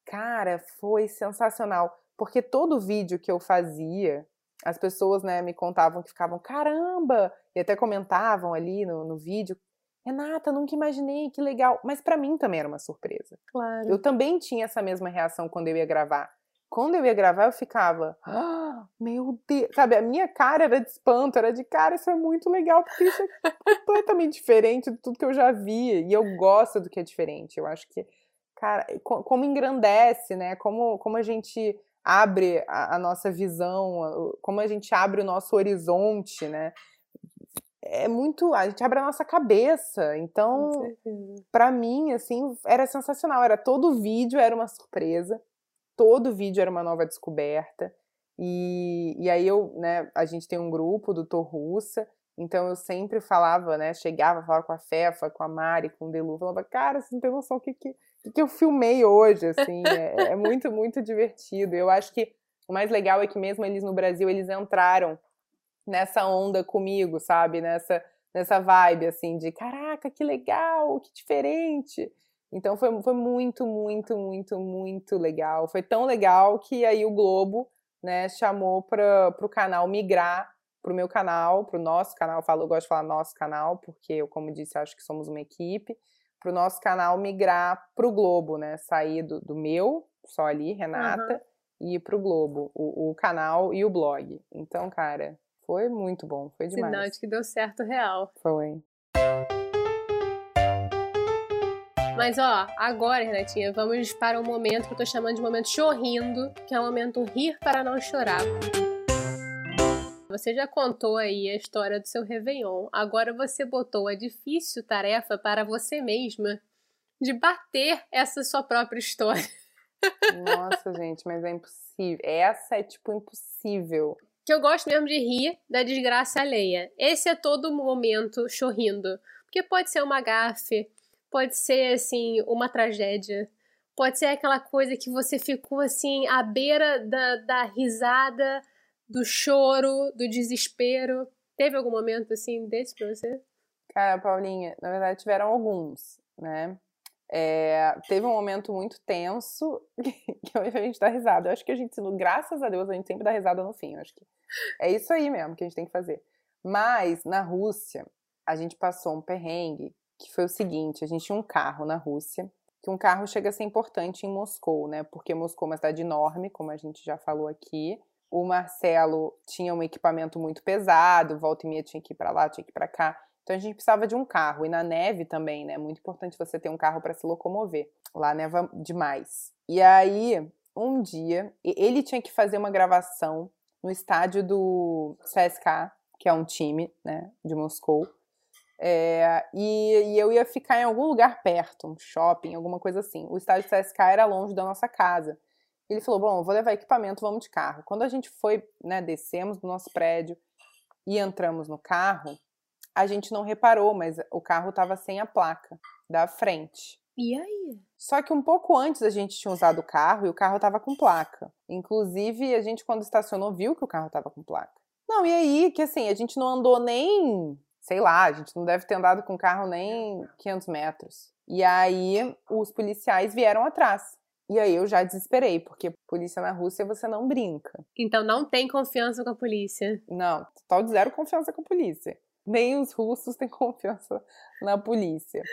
cara, foi sensacional, porque todo vídeo que eu fazia, as pessoas, né, me contavam que ficavam, caramba, e até comentavam ali no, no vídeo, Renata, nunca imaginei, que legal. Mas para mim também era uma surpresa. Claro. Eu também tinha essa mesma reação quando eu ia gravar. Quando eu ia gravar, eu ficava, ah, meu Deus, sabe? A minha cara era de espanto, era de cara, isso é muito legal, porque isso é completamente diferente de tudo que eu já via. E eu gosto do que é diferente. Eu acho que, cara, como engrandece, né? Como, como a gente abre a, a nossa visão, como a gente abre o nosso horizonte, né? é muito. A gente abre a nossa cabeça. Então, para mim, assim, era sensacional. Era todo vídeo era uma surpresa. Todo vídeo era uma nova descoberta. E, e aí eu, né, a gente tem um grupo do Torrussa, então eu sempre falava, né, chegava, falava com a Fefa, com a Mari, com o Delu, falava, cara, você não tem noção o que, que, que eu filmei hoje, assim, é, é muito, muito divertido. Eu acho que o mais legal é que mesmo eles no Brasil, eles entraram nessa onda comigo, sabe? Nessa, nessa vibe, assim, de caraca, que legal, que diferente. Então foi, foi muito, muito, muito, muito legal. Foi tão legal que aí o Globo, né, chamou para o canal migrar para o meu canal, para o nosso canal. Eu, falo, eu gosto de falar nosso canal, porque eu, como disse, acho que somos uma equipe. Para o nosso canal migrar para o Globo, né? Sair do, do meu, só ali, Renata, uhum. e ir para o Globo, o canal e o blog. Então, cara, foi muito bom, foi demais. Sinal de que deu certo real. Foi. Mas ó, agora, Renatinha, vamos para o momento que eu tô chamando de momento chorrindo, que é o momento rir para não chorar. Você já contou aí a história do seu Réveillon. Agora você botou a difícil tarefa para você mesma de bater essa sua própria história. Nossa, gente, mas é impossível. Essa é tipo impossível que eu gosto mesmo de rir da desgraça alheia. Esse é todo momento chorrindo. Porque pode ser uma gafe, pode ser, assim, uma tragédia, pode ser aquela coisa que você ficou, assim, à beira da, da risada, do choro, do desespero. Teve algum momento assim desse pra você? Cara, Paulinha, na verdade tiveram alguns, né? É, teve um momento muito tenso [laughs] que a gente dá risada. Eu acho que a gente, graças a Deus, a gente sempre dá risada no fim. Eu acho que é isso aí mesmo que a gente tem que fazer. Mas na Rússia, a gente passou um perrengue que foi o seguinte: a gente tinha um carro na Rússia, que um carro chega a ser importante em Moscou, né? Porque Moscou é uma cidade enorme, como a gente já falou aqui. O Marcelo tinha um equipamento muito pesado, volta e meia tinha que ir para lá, tinha que ir para cá. Então a gente precisava de um carro. E na neve também, né? É muito importante você ter um carro para se locomover. Lá neva demais. E aí, um dia, ele tinha que fazer uma gravação no estádio do CSK, que é um time, né, de Moscou. É, e, e, eu ia ficar em algum lugar perto, um shopping, alguma coisa assim. O estádio do CSK era longe da nossa casa. Ele falou: Bom, vou levar equipamento, vamos de carro. Quando a gente foi, né, descemos do nosso prédio e entramos no carro, a gente não reparou, mas o carro estava sem a placa da frente. E aí? Só que um pouco antes a gente tinha usado o carro e o carro estava com placa. Inclusive, a gente, quando estacionou, viu que o carro estava com placa. Não, e aí, que assim, a gente não andou nem, sei lá, a gente não deve ter andado com o carro nem 500 metros. E aí, os policiais vieram atrás. E aí eu já desesperei, porque polícia na Rússia você não brinca. Então não tem confiança com a polícia. Não, total de zero confiança com a polícia nem os russos [laughs] têm confiança na polícia.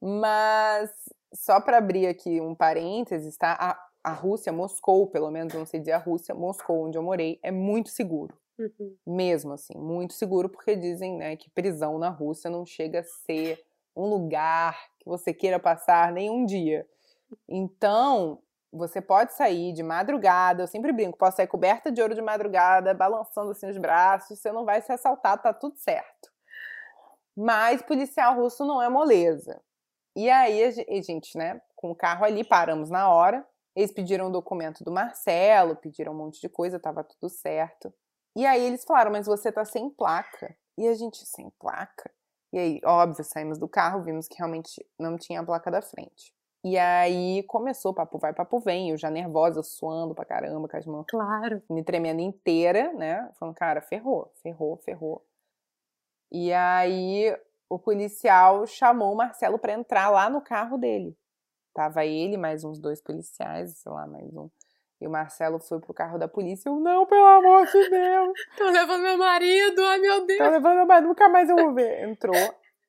Mas só para abrir aqui um parênteses, tá? A, a Rússia, Moscou, pelo menos, não sei dizer a Rússia, Moscou, onde eu morei, é muito seguro. Uhum. Mesmo assim, muito seguro, porque dizem né, que prisão na Rússia não chega a ser um lugar que você queira passar nem um dia. Então, você pode sair de madrugada, eu sempre brinco, posso sair coberta de ouro de madrugada, balançando assim os braços, você não vai ser assaltado, tá tudo certo. Mas policial russo não é moleza. E aí, a gente, né, com o carro ali, paramos na hora. Eles pediram o documento do Marcelo, pediram um monte de coisa, tava tudo certo. E aí eles falaram, mas você tá sem placa. E a gente, sem placa? E aí, óbvio, saímos do carro, vimos que realmente não tinha a placa da frente. E aí começou, papo vai, papo vem, eu já nervosa, suando pra caramba, com as mãos. Claro. Me tremendo inteira, né? Falando, cara, ferrou, ferrou, ferrou. E aí o policial chamou o Marcelo para entrar lá no carro dele. Tava ele, mais uns dois policiais, sei lá, mais um. E o Marcelo foi pro carro da polícia. Eu, não, pelo amor de Deus. Tô levando meu marido, ai meu Deus. Tô levando meu marido, nunca mais eu vou ver. Entrou.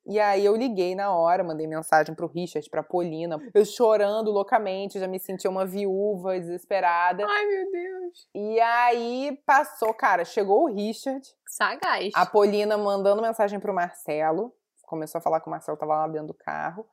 E aí eu liguei na hora, mandei mensagem pro Richard, pra Polina, eu chorando loucamente, já me sentia uma viúva desesperada. Ai, meu Deus. E aí passou, cara, chegou o Richard. Sagaz. A Polina mandando mensagem pro Marcelo. Começou a falar que o Marcelo tava lá dentro do carro.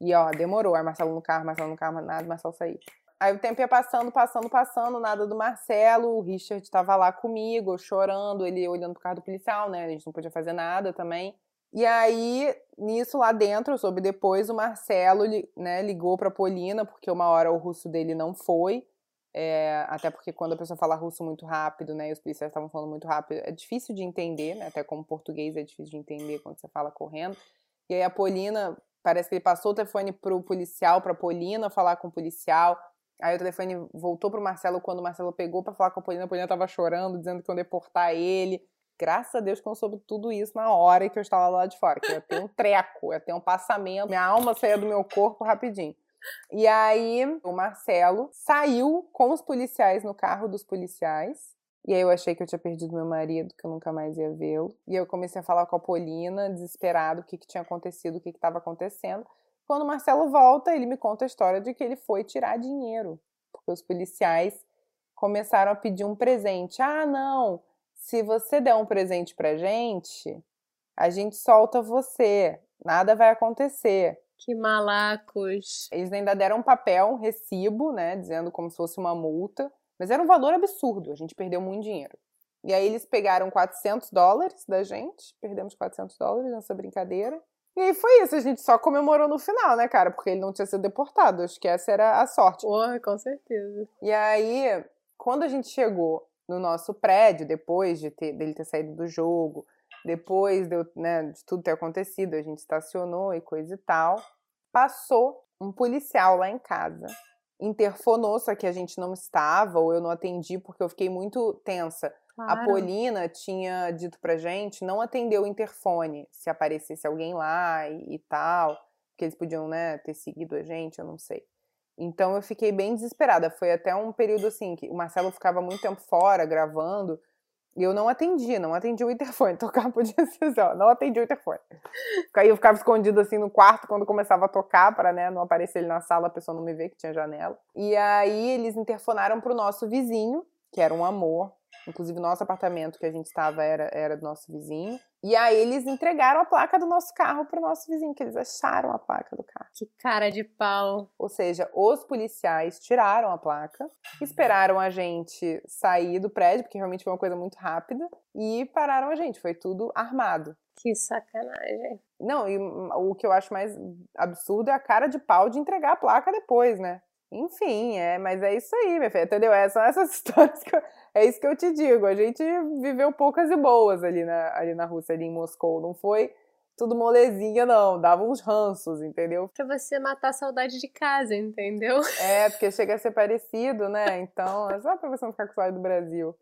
E ó, demorou. Aí Marcelo no carro, Marcelo no carro, nada, Marcelo saiu. Aí o tempo ia passando, passando, passando, nada do Marcelo. O Richard tava lá comigo, chorando, ele olhando pro carro do policial, né? A gente não podia fazer nada também. E aí, nisso lá dentro, eu soube depois, o Marcelo né, ligou pra Polina, porque uma hora o russo dele não foi. É, até porque quando a pessoa fala russo muito rápido, né, e os policiais estavam falando muito rápido, é difícil de entender, né, até como português é difícil de entender quando você fala correndo. E aí a Polina, parece que ele passou o telefone pro policial, pra Polina falar com o policial. Aí o telefone voltou pro Marcelo quando o Marcelo pegou para falar com a Polina, a Polina tava chorando, dizendo que iam deportar ele graças a Deus que eu soube tudo isso na hora que eu estava lá de fora, que ia ter um treco, ia ter um passamento, minha alma saía do meu corpo rapidinho. E aí o Marcelo saiu com os policiais no carro dos policiais. E aí eu achei que eu tinha perdido meu marido, que eu nunca mais ia vê-lo. E eu comecei a falar com a Polina, desesperado, o que, que tinha acontecido, o que estava acontecendo. Quando o Marcelo volta, ele me conta a história de que ele foi tirar dinheiro. Porque os policiais começaram a pedir um presente. Ah, não, se você der um presente pra gente, a gente solta você. Nada vai acontecer. Que malacos. Eles ainda deram um papel, um recibo, né, dizendo como se fosse uma multa, mas era um valor absurdo, a gente perdeu muito dinheiro. E aí eles pegaram 400 dólares da gente, perdemos 400 dólares nessa brincadeira. E aí foi isso, a gente só comemorou no final, né, cara, porque ele não tinha sido deportado, acho que essa era a sorte. Porra, com certeza. E aí, quando a gente chegou no nosso prédio, depois de ter, dele ter saído do jogo, depois de, né, de tudo ter acontecido, a gente estacionou e coisa e tal. Passou um policial lá em casa, interfonou, só que a gente não estava, ou eu não atendi porque eu fiquei muito tensa. A Polina tinha dito pra gente não atender o interfone se aparecesse alguém lá e, e tal, porque eles podiam, né, ter seguido a gente, eu não sei. Então eu fiquei bem desesperada. Foi até um período assim que o Marcelo ficava muito tempo fora gravando e eu não atendi, não atendi o interfone. Tocar podia ser assim, ó, não atendi o interfone. Aí eu ficava escondido assim no quarto quando começava a tocar, para né, não aparecer ele na sala, a pessoa não me ver que tinha janela. E aí eles interfonaram pro nosso vizinho, que era um amor. Inclusive, nosso apartamento que a gente estava era, era do nosso vizinho. E aí eles entregaram a placa do nosso carro pro nosso vizinho, que eles acharam a placa do carro. Que cara de pau. Ou seja, os policiais tiraram a placa, esperaram a gente sair do prédio, porque realmente foi uma coisa muito rápida, e pararam a gente. Foi tudo armado. Que sacanagem. Não, e o que eu acho mais absurdo é a cara de pau de entregar a placa depois, né? Enfim, é, mas é isso aí, minha filha, entendeu? É, são essas [laughs] histórias que eu, é isso que eu te digo. A gente viveu poucas e boas ali na, ali na Rússia, ali em Moscou. Não foi tudo molezinha, não. Dava uns ranços, entendeu? Pra você matar a saudade de casa, entendeu? É, porque chega a ser parecido, né? Então, é só pra você não ficar com saudade do Brasil.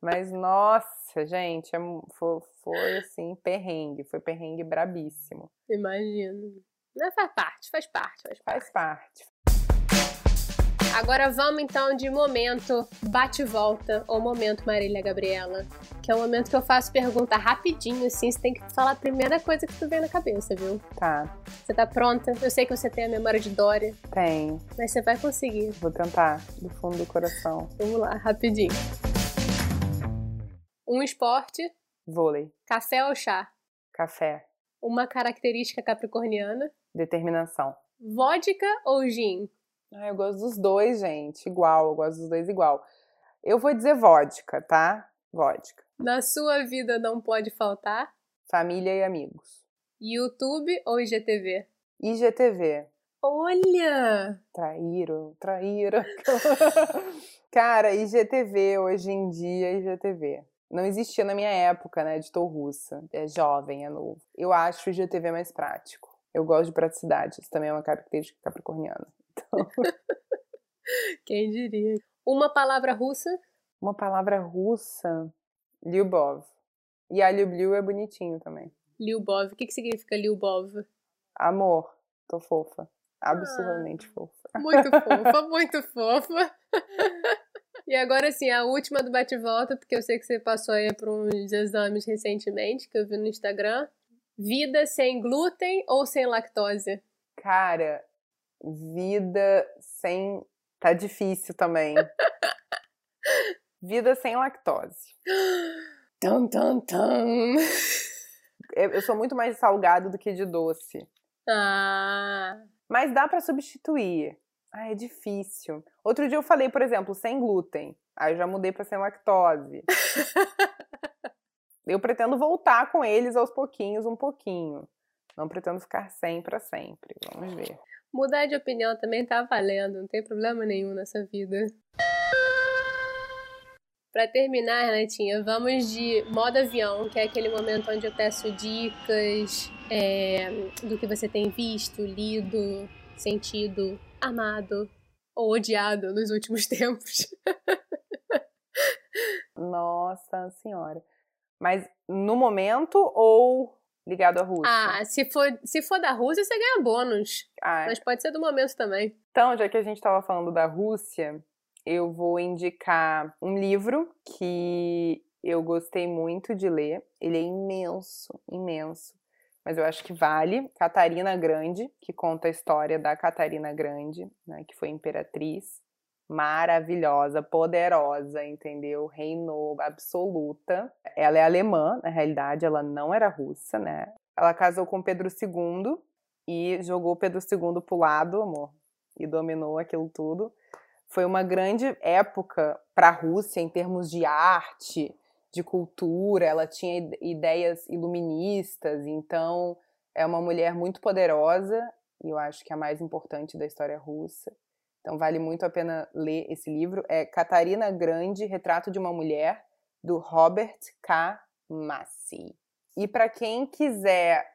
Mas, nossa, gente, é foi, foi assim, perrengue. Foi perrengue brabíssimo. Imagino. Mas faz parte, faz parte, faz parte. Faz parte. Agora vamos então de momento bate-volta ou momento Marília Gabriela. Que é o momento que eu faço pergunta rapidinho, assim. Você tem que falar a primeira coisa que tu vem na cabeça, viu? Tá. Você tá pronta? Eu sei que você tem a memória de Dória. Tem. Mas você vai conseguir. Vou tentar, do fundo do coração. Vamos lá, rapidinho. Um esporte. Vôlei. Café ou chá? Café. Uma característica capricorniana. Determinação. Vodka ou gin? Ah, eu gosto dos dois, gente. Igual, eu gosto dos dois igual. Eu vou dizer vodka, tá? Vodka. Na sua vida não pode faltar? Família e amigos. YouTube ou IGTV? IGTV. Olha! Traíram, traíram. [laughs] Cara, IGTV hoje em dia, IGTV. Não existia na minha época, né, editor russa. É jovem, é novo. Eu acho o IGTV mais prático. Eu gosto de praticidade. Isso também é uma característica capricorniana. Então... [laughs] Quem diria? Uma palavra russa? Uma palavra russa? Lyubov. E a Lyubliu é bonitinho também. Lyubov. O que, que significa Lyubov? Amor. Tô fofa. Absurdamente ah, fofa. Muito fofa, [laughs] muito fofa. E agora sim, a última do bate-volta, porque eu sei que você passou aí por uns exames recentemente, que eu vi no Instagram. Vida sem glúten ou sem lactose? Cara, vida sem. Tá difícil também. [laughs] vida sem lactose. Tum, tum, tum. Eu sou muito mais salgado do que de doce. Ah. Mas dá para substituir. Ah, é difícil. Outro dia eu falei, por exemplo, sem glúten. Aí eu já mudei para sem lactose. [laughs] eu pretendo voltar com eles aos pouquinhos, um pouquinho. Não pretendo ficar sem para sempre. Vamos ver. Mudar de opinião também tá valendo, não tem problema nenhum nessa vida. Para terminar, Renatinha, vamos de modo avião, que é aquele momento onde eu peço dicas é, do que você tem visto, lido, sentido, amado ou odiado nos últimos [laughs] tempos. Nossa Senhora. Mas no momento ou ligado à Rússia. Ah, se for, se for da Rússia, você ganha bônus. Ah, é. Mas pode ser do momento também. Então, já que a gente estava falando da Rússia, eu vou indicar um livro que eu gostei muito de ler. Ele é imenso, imenso. Mas eu acho que vale. Catarina Grande, que conta a história da Catarina Grande, né, que foi imperatriz maravilhosa, poderosa, entendeu? Reinou absoluta. Ela é alemã, na realidade, ela não era russa, né? Ela casou com Pedro II e jogou Pedro II pro lado, amor, e dominou aquilo tudo. Foi uma grande época para a Rússia em termos de arte, de cultura. Ela tinha ideias iluministas, então é uma mulher muito poderosa e eu acho que é a mais importante da história russa. Então vale muito a pena ler esse livro. É Catarina Grande, Retrato de uma Mulher, do Robert K. Massi. E para quem quiser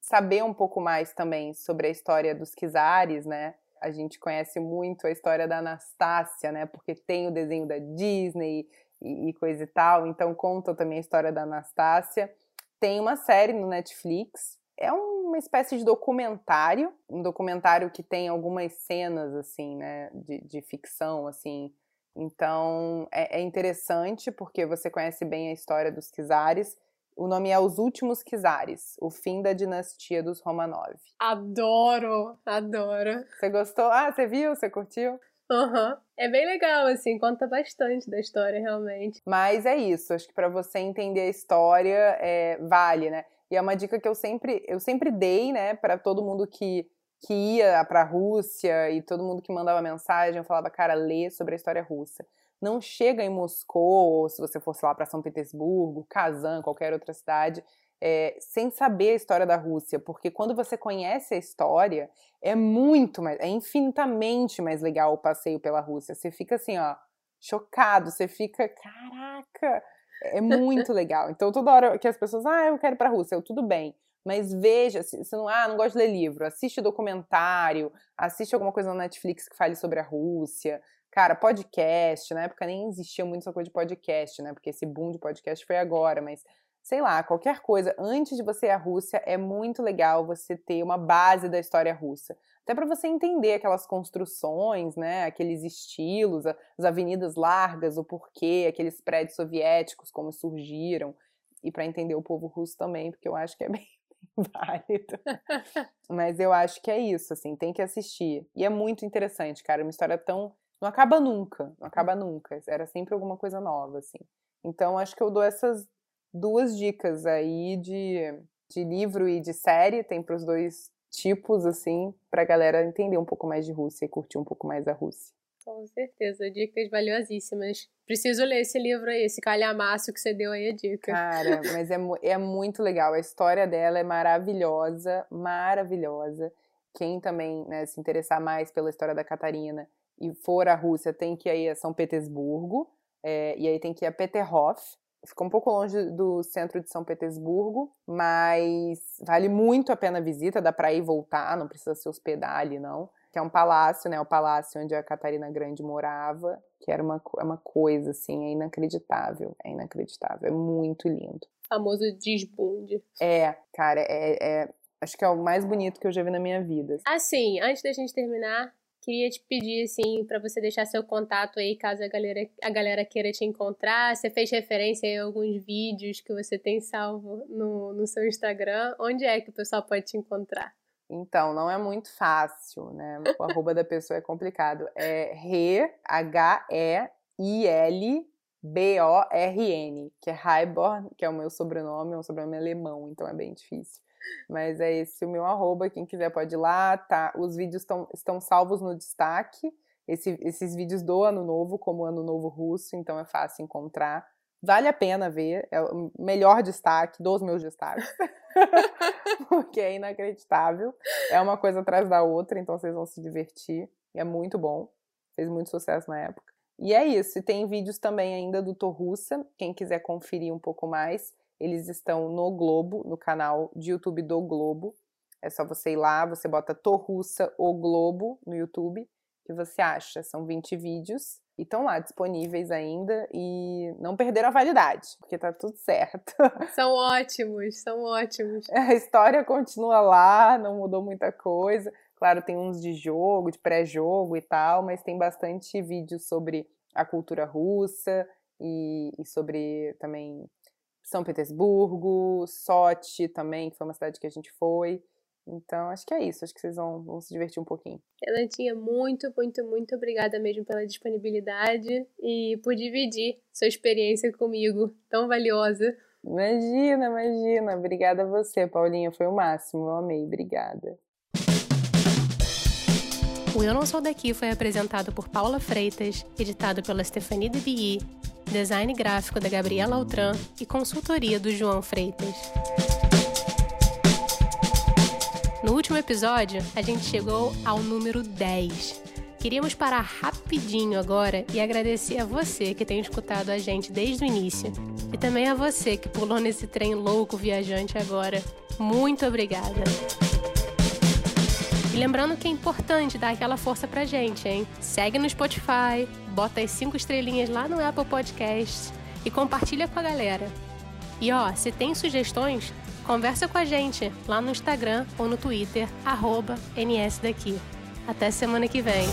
saber um pouco mais também sobre a história dos Kizares, né? A gente conhece muito a história da Anastácia, né? Porque tem o desenho da Disney e, e coisa e tal. Então conta também a história da Anastácia. Tem uma série no Netflix. É uma espécie de documentário, um documentário que tem algumas cenas assim, né, de, de ficção, assim. Então é, é interessante porque você conhece bem a história dos Kizares o nome é Os Últimos Kizares, o fim da dinastia dos Romanov. Adoro, adoro. Você gostou? Ah, você viu? Você curtiu? Aham. Uhum. É bem legal, assim, conta bastante da história, realmente. Mas é isso, acho que para você entender a história, é, vale, né? E é uma dica que eu sempre, eu sempre dei, né, para todo mundo que, que ia para a Rússia e todo mundo que mandava mensagem, eu falava, cara, lê sobre a história russa não chega em Moscou, ou se você fosse lá para São Petersburgo, Kazan, qualquer outra cidade, é, sem saber a história da Rússia, porque quando você conhece a história, é muito mais, é infinitamente mais legal o passeio pela Rússia. Você fica assim, ó, chocado, você fica, caraca, é muito legal. Então toda hora que as pessoas, ah, eu quero ir para a Rússia, eu tudo bem. Mas veja, se, se não, ah, não gosto de ler livro, assiste documentário, assiste alguma coisa na Netflix que fale sobre a Rússia, Cara, podcast, na época nem existia muito essa coisa de podcast, né? Porque esse boom de podcast foi agora, mas sei lá, qualquer coisa, antes de você ir à Rússia, é muito legal você ter uma base da história russa. Até para você entender aquelas construções, né, aqueles estilos, as avenidas largas, o porquê, aqueles prédios soviéticos, como surgiram, e para entender o povo russo também, porque eu acho que é bem [laughs] válido. Mas eu acho que é isso, assim, tem que assistir. E é muito interessante, cara, uma história tão não acaba nunca, não acaba nunca. Era sempre alguma coisa nova, assim. Então, acho que eu dou essas duas dicas aí de, de livro e de série, tem para os dois tipos, assim, pra galera entender um pouco mais de Rússia e curtir um pouco mais a Rússia. Com certeza, dicas valiosíssimas. Preciso ler esse livro aí, esse calhamaço que você deu aí a dica. Cara, mas é, é muito legal. A história dela é maravilhosa, maravilhosa. Quem também né, se interessar mais pela história da Catarina e for à Rússia, tem que ir a São Petersburgo, é, e aí tem que ir a Peterhof. Fica um pouco longe do centro de São Petersburgo, mas vale muito a pena a visita, dá para ir e voltar, não precisa se hospedar ali, não. Que é um palácio, né? O palácio onde a Catarina Grande morava, que era uma, é uma coisa, assim, é inacreditável. É inacreditável, é muito lindo. Famoso desbunde. É, cara, é, é, acho que é o mais bonito que eu já vi na minha vida. Assim, antes da gente terminar, Queria te pedir, assim, para você deixar seu contato aí, caso a galera, a galera queira te encontrar. Você fez referência a alguns vídeos que você tem salvo no, no seu Instagram. Onde é que o pessoal pode te encontrar? Então, não é muito fácil, né? O [laughs] arroba da pessoa é complicado. É Re, H-E-I-L, B-O-R-N, que é Heiborn, que é o meu sobrenome, é um sobrenome alemão, então é bem difícil. Mas é esse o meu arroba, quem quiser pode ir lá, tá? Os vídeos tão, estão salvos no destaque, esse, esses vídeos do Ano Novo, como Ano Novo Russo, então é fácil encontrar. Vale a pena ver, é o melhor destaque dos meus destaques, [laughs] porque é inacreditável. É uma coisa atrás da outra, então vocês vão se divertir. É muito bom, fez muito sucesso na época. E é isso, e tem vídeos também ainda do Torrussa, quem quiser conferir um pouco mais, eles estão no Globo, no canal de YouTube do Globo. É só você ir lá, você bota Torrussa ou Globo no YouTube, que você acha. São 20 vídeos e estão lá disponíveis ainda e não perderam a validade, porque tá tudo certo. [laughs] São ótimos, são ótimos. A história continua lá, não mudou muita coisa. Claro, tem uns de jogo, de pré-jogo e tal, mas tem bastante vídeos sobre a cultura russa e, e sobre também são Petersburgo, Sochi também, que foi uma cidade que a gente foi. Então, acho que é isso. Acho que vocês vão, vão se divertir um pouquinho. Renatinha, muito, muito, muito obrigada mesmo pela disponibilidade e por dividir sua experiência comigo, tão valiosa. Imagina, imagina. Obrigada a você, Paulinha. Foi o máximo. Eu amei. Obrigada. O Eu Não Sou Daqui foi apresentado por Paula Freitas, editado pela Stephanie Debilly design gráfico da Gabriela Altran e consultoria do João Freitas. No último episódio, a gente chegou ao número 10. Queríamos parar rapidinho agora e agradecer a você que tem escutado a gente desde o início. E também a você que pulou nesse trem louco viajante agora. Muito obrigada! E lembrando que é importante dar aquela força pra gente, hein? Segue no Spotify, bota as cinco estrelinhas lá no Apple Podcasts e compartilha com a galera. E ó, se tem sugestões, conversa com a gente lá no Instagram ou no Twitter, arroba NSDaqui. Até semana que vem.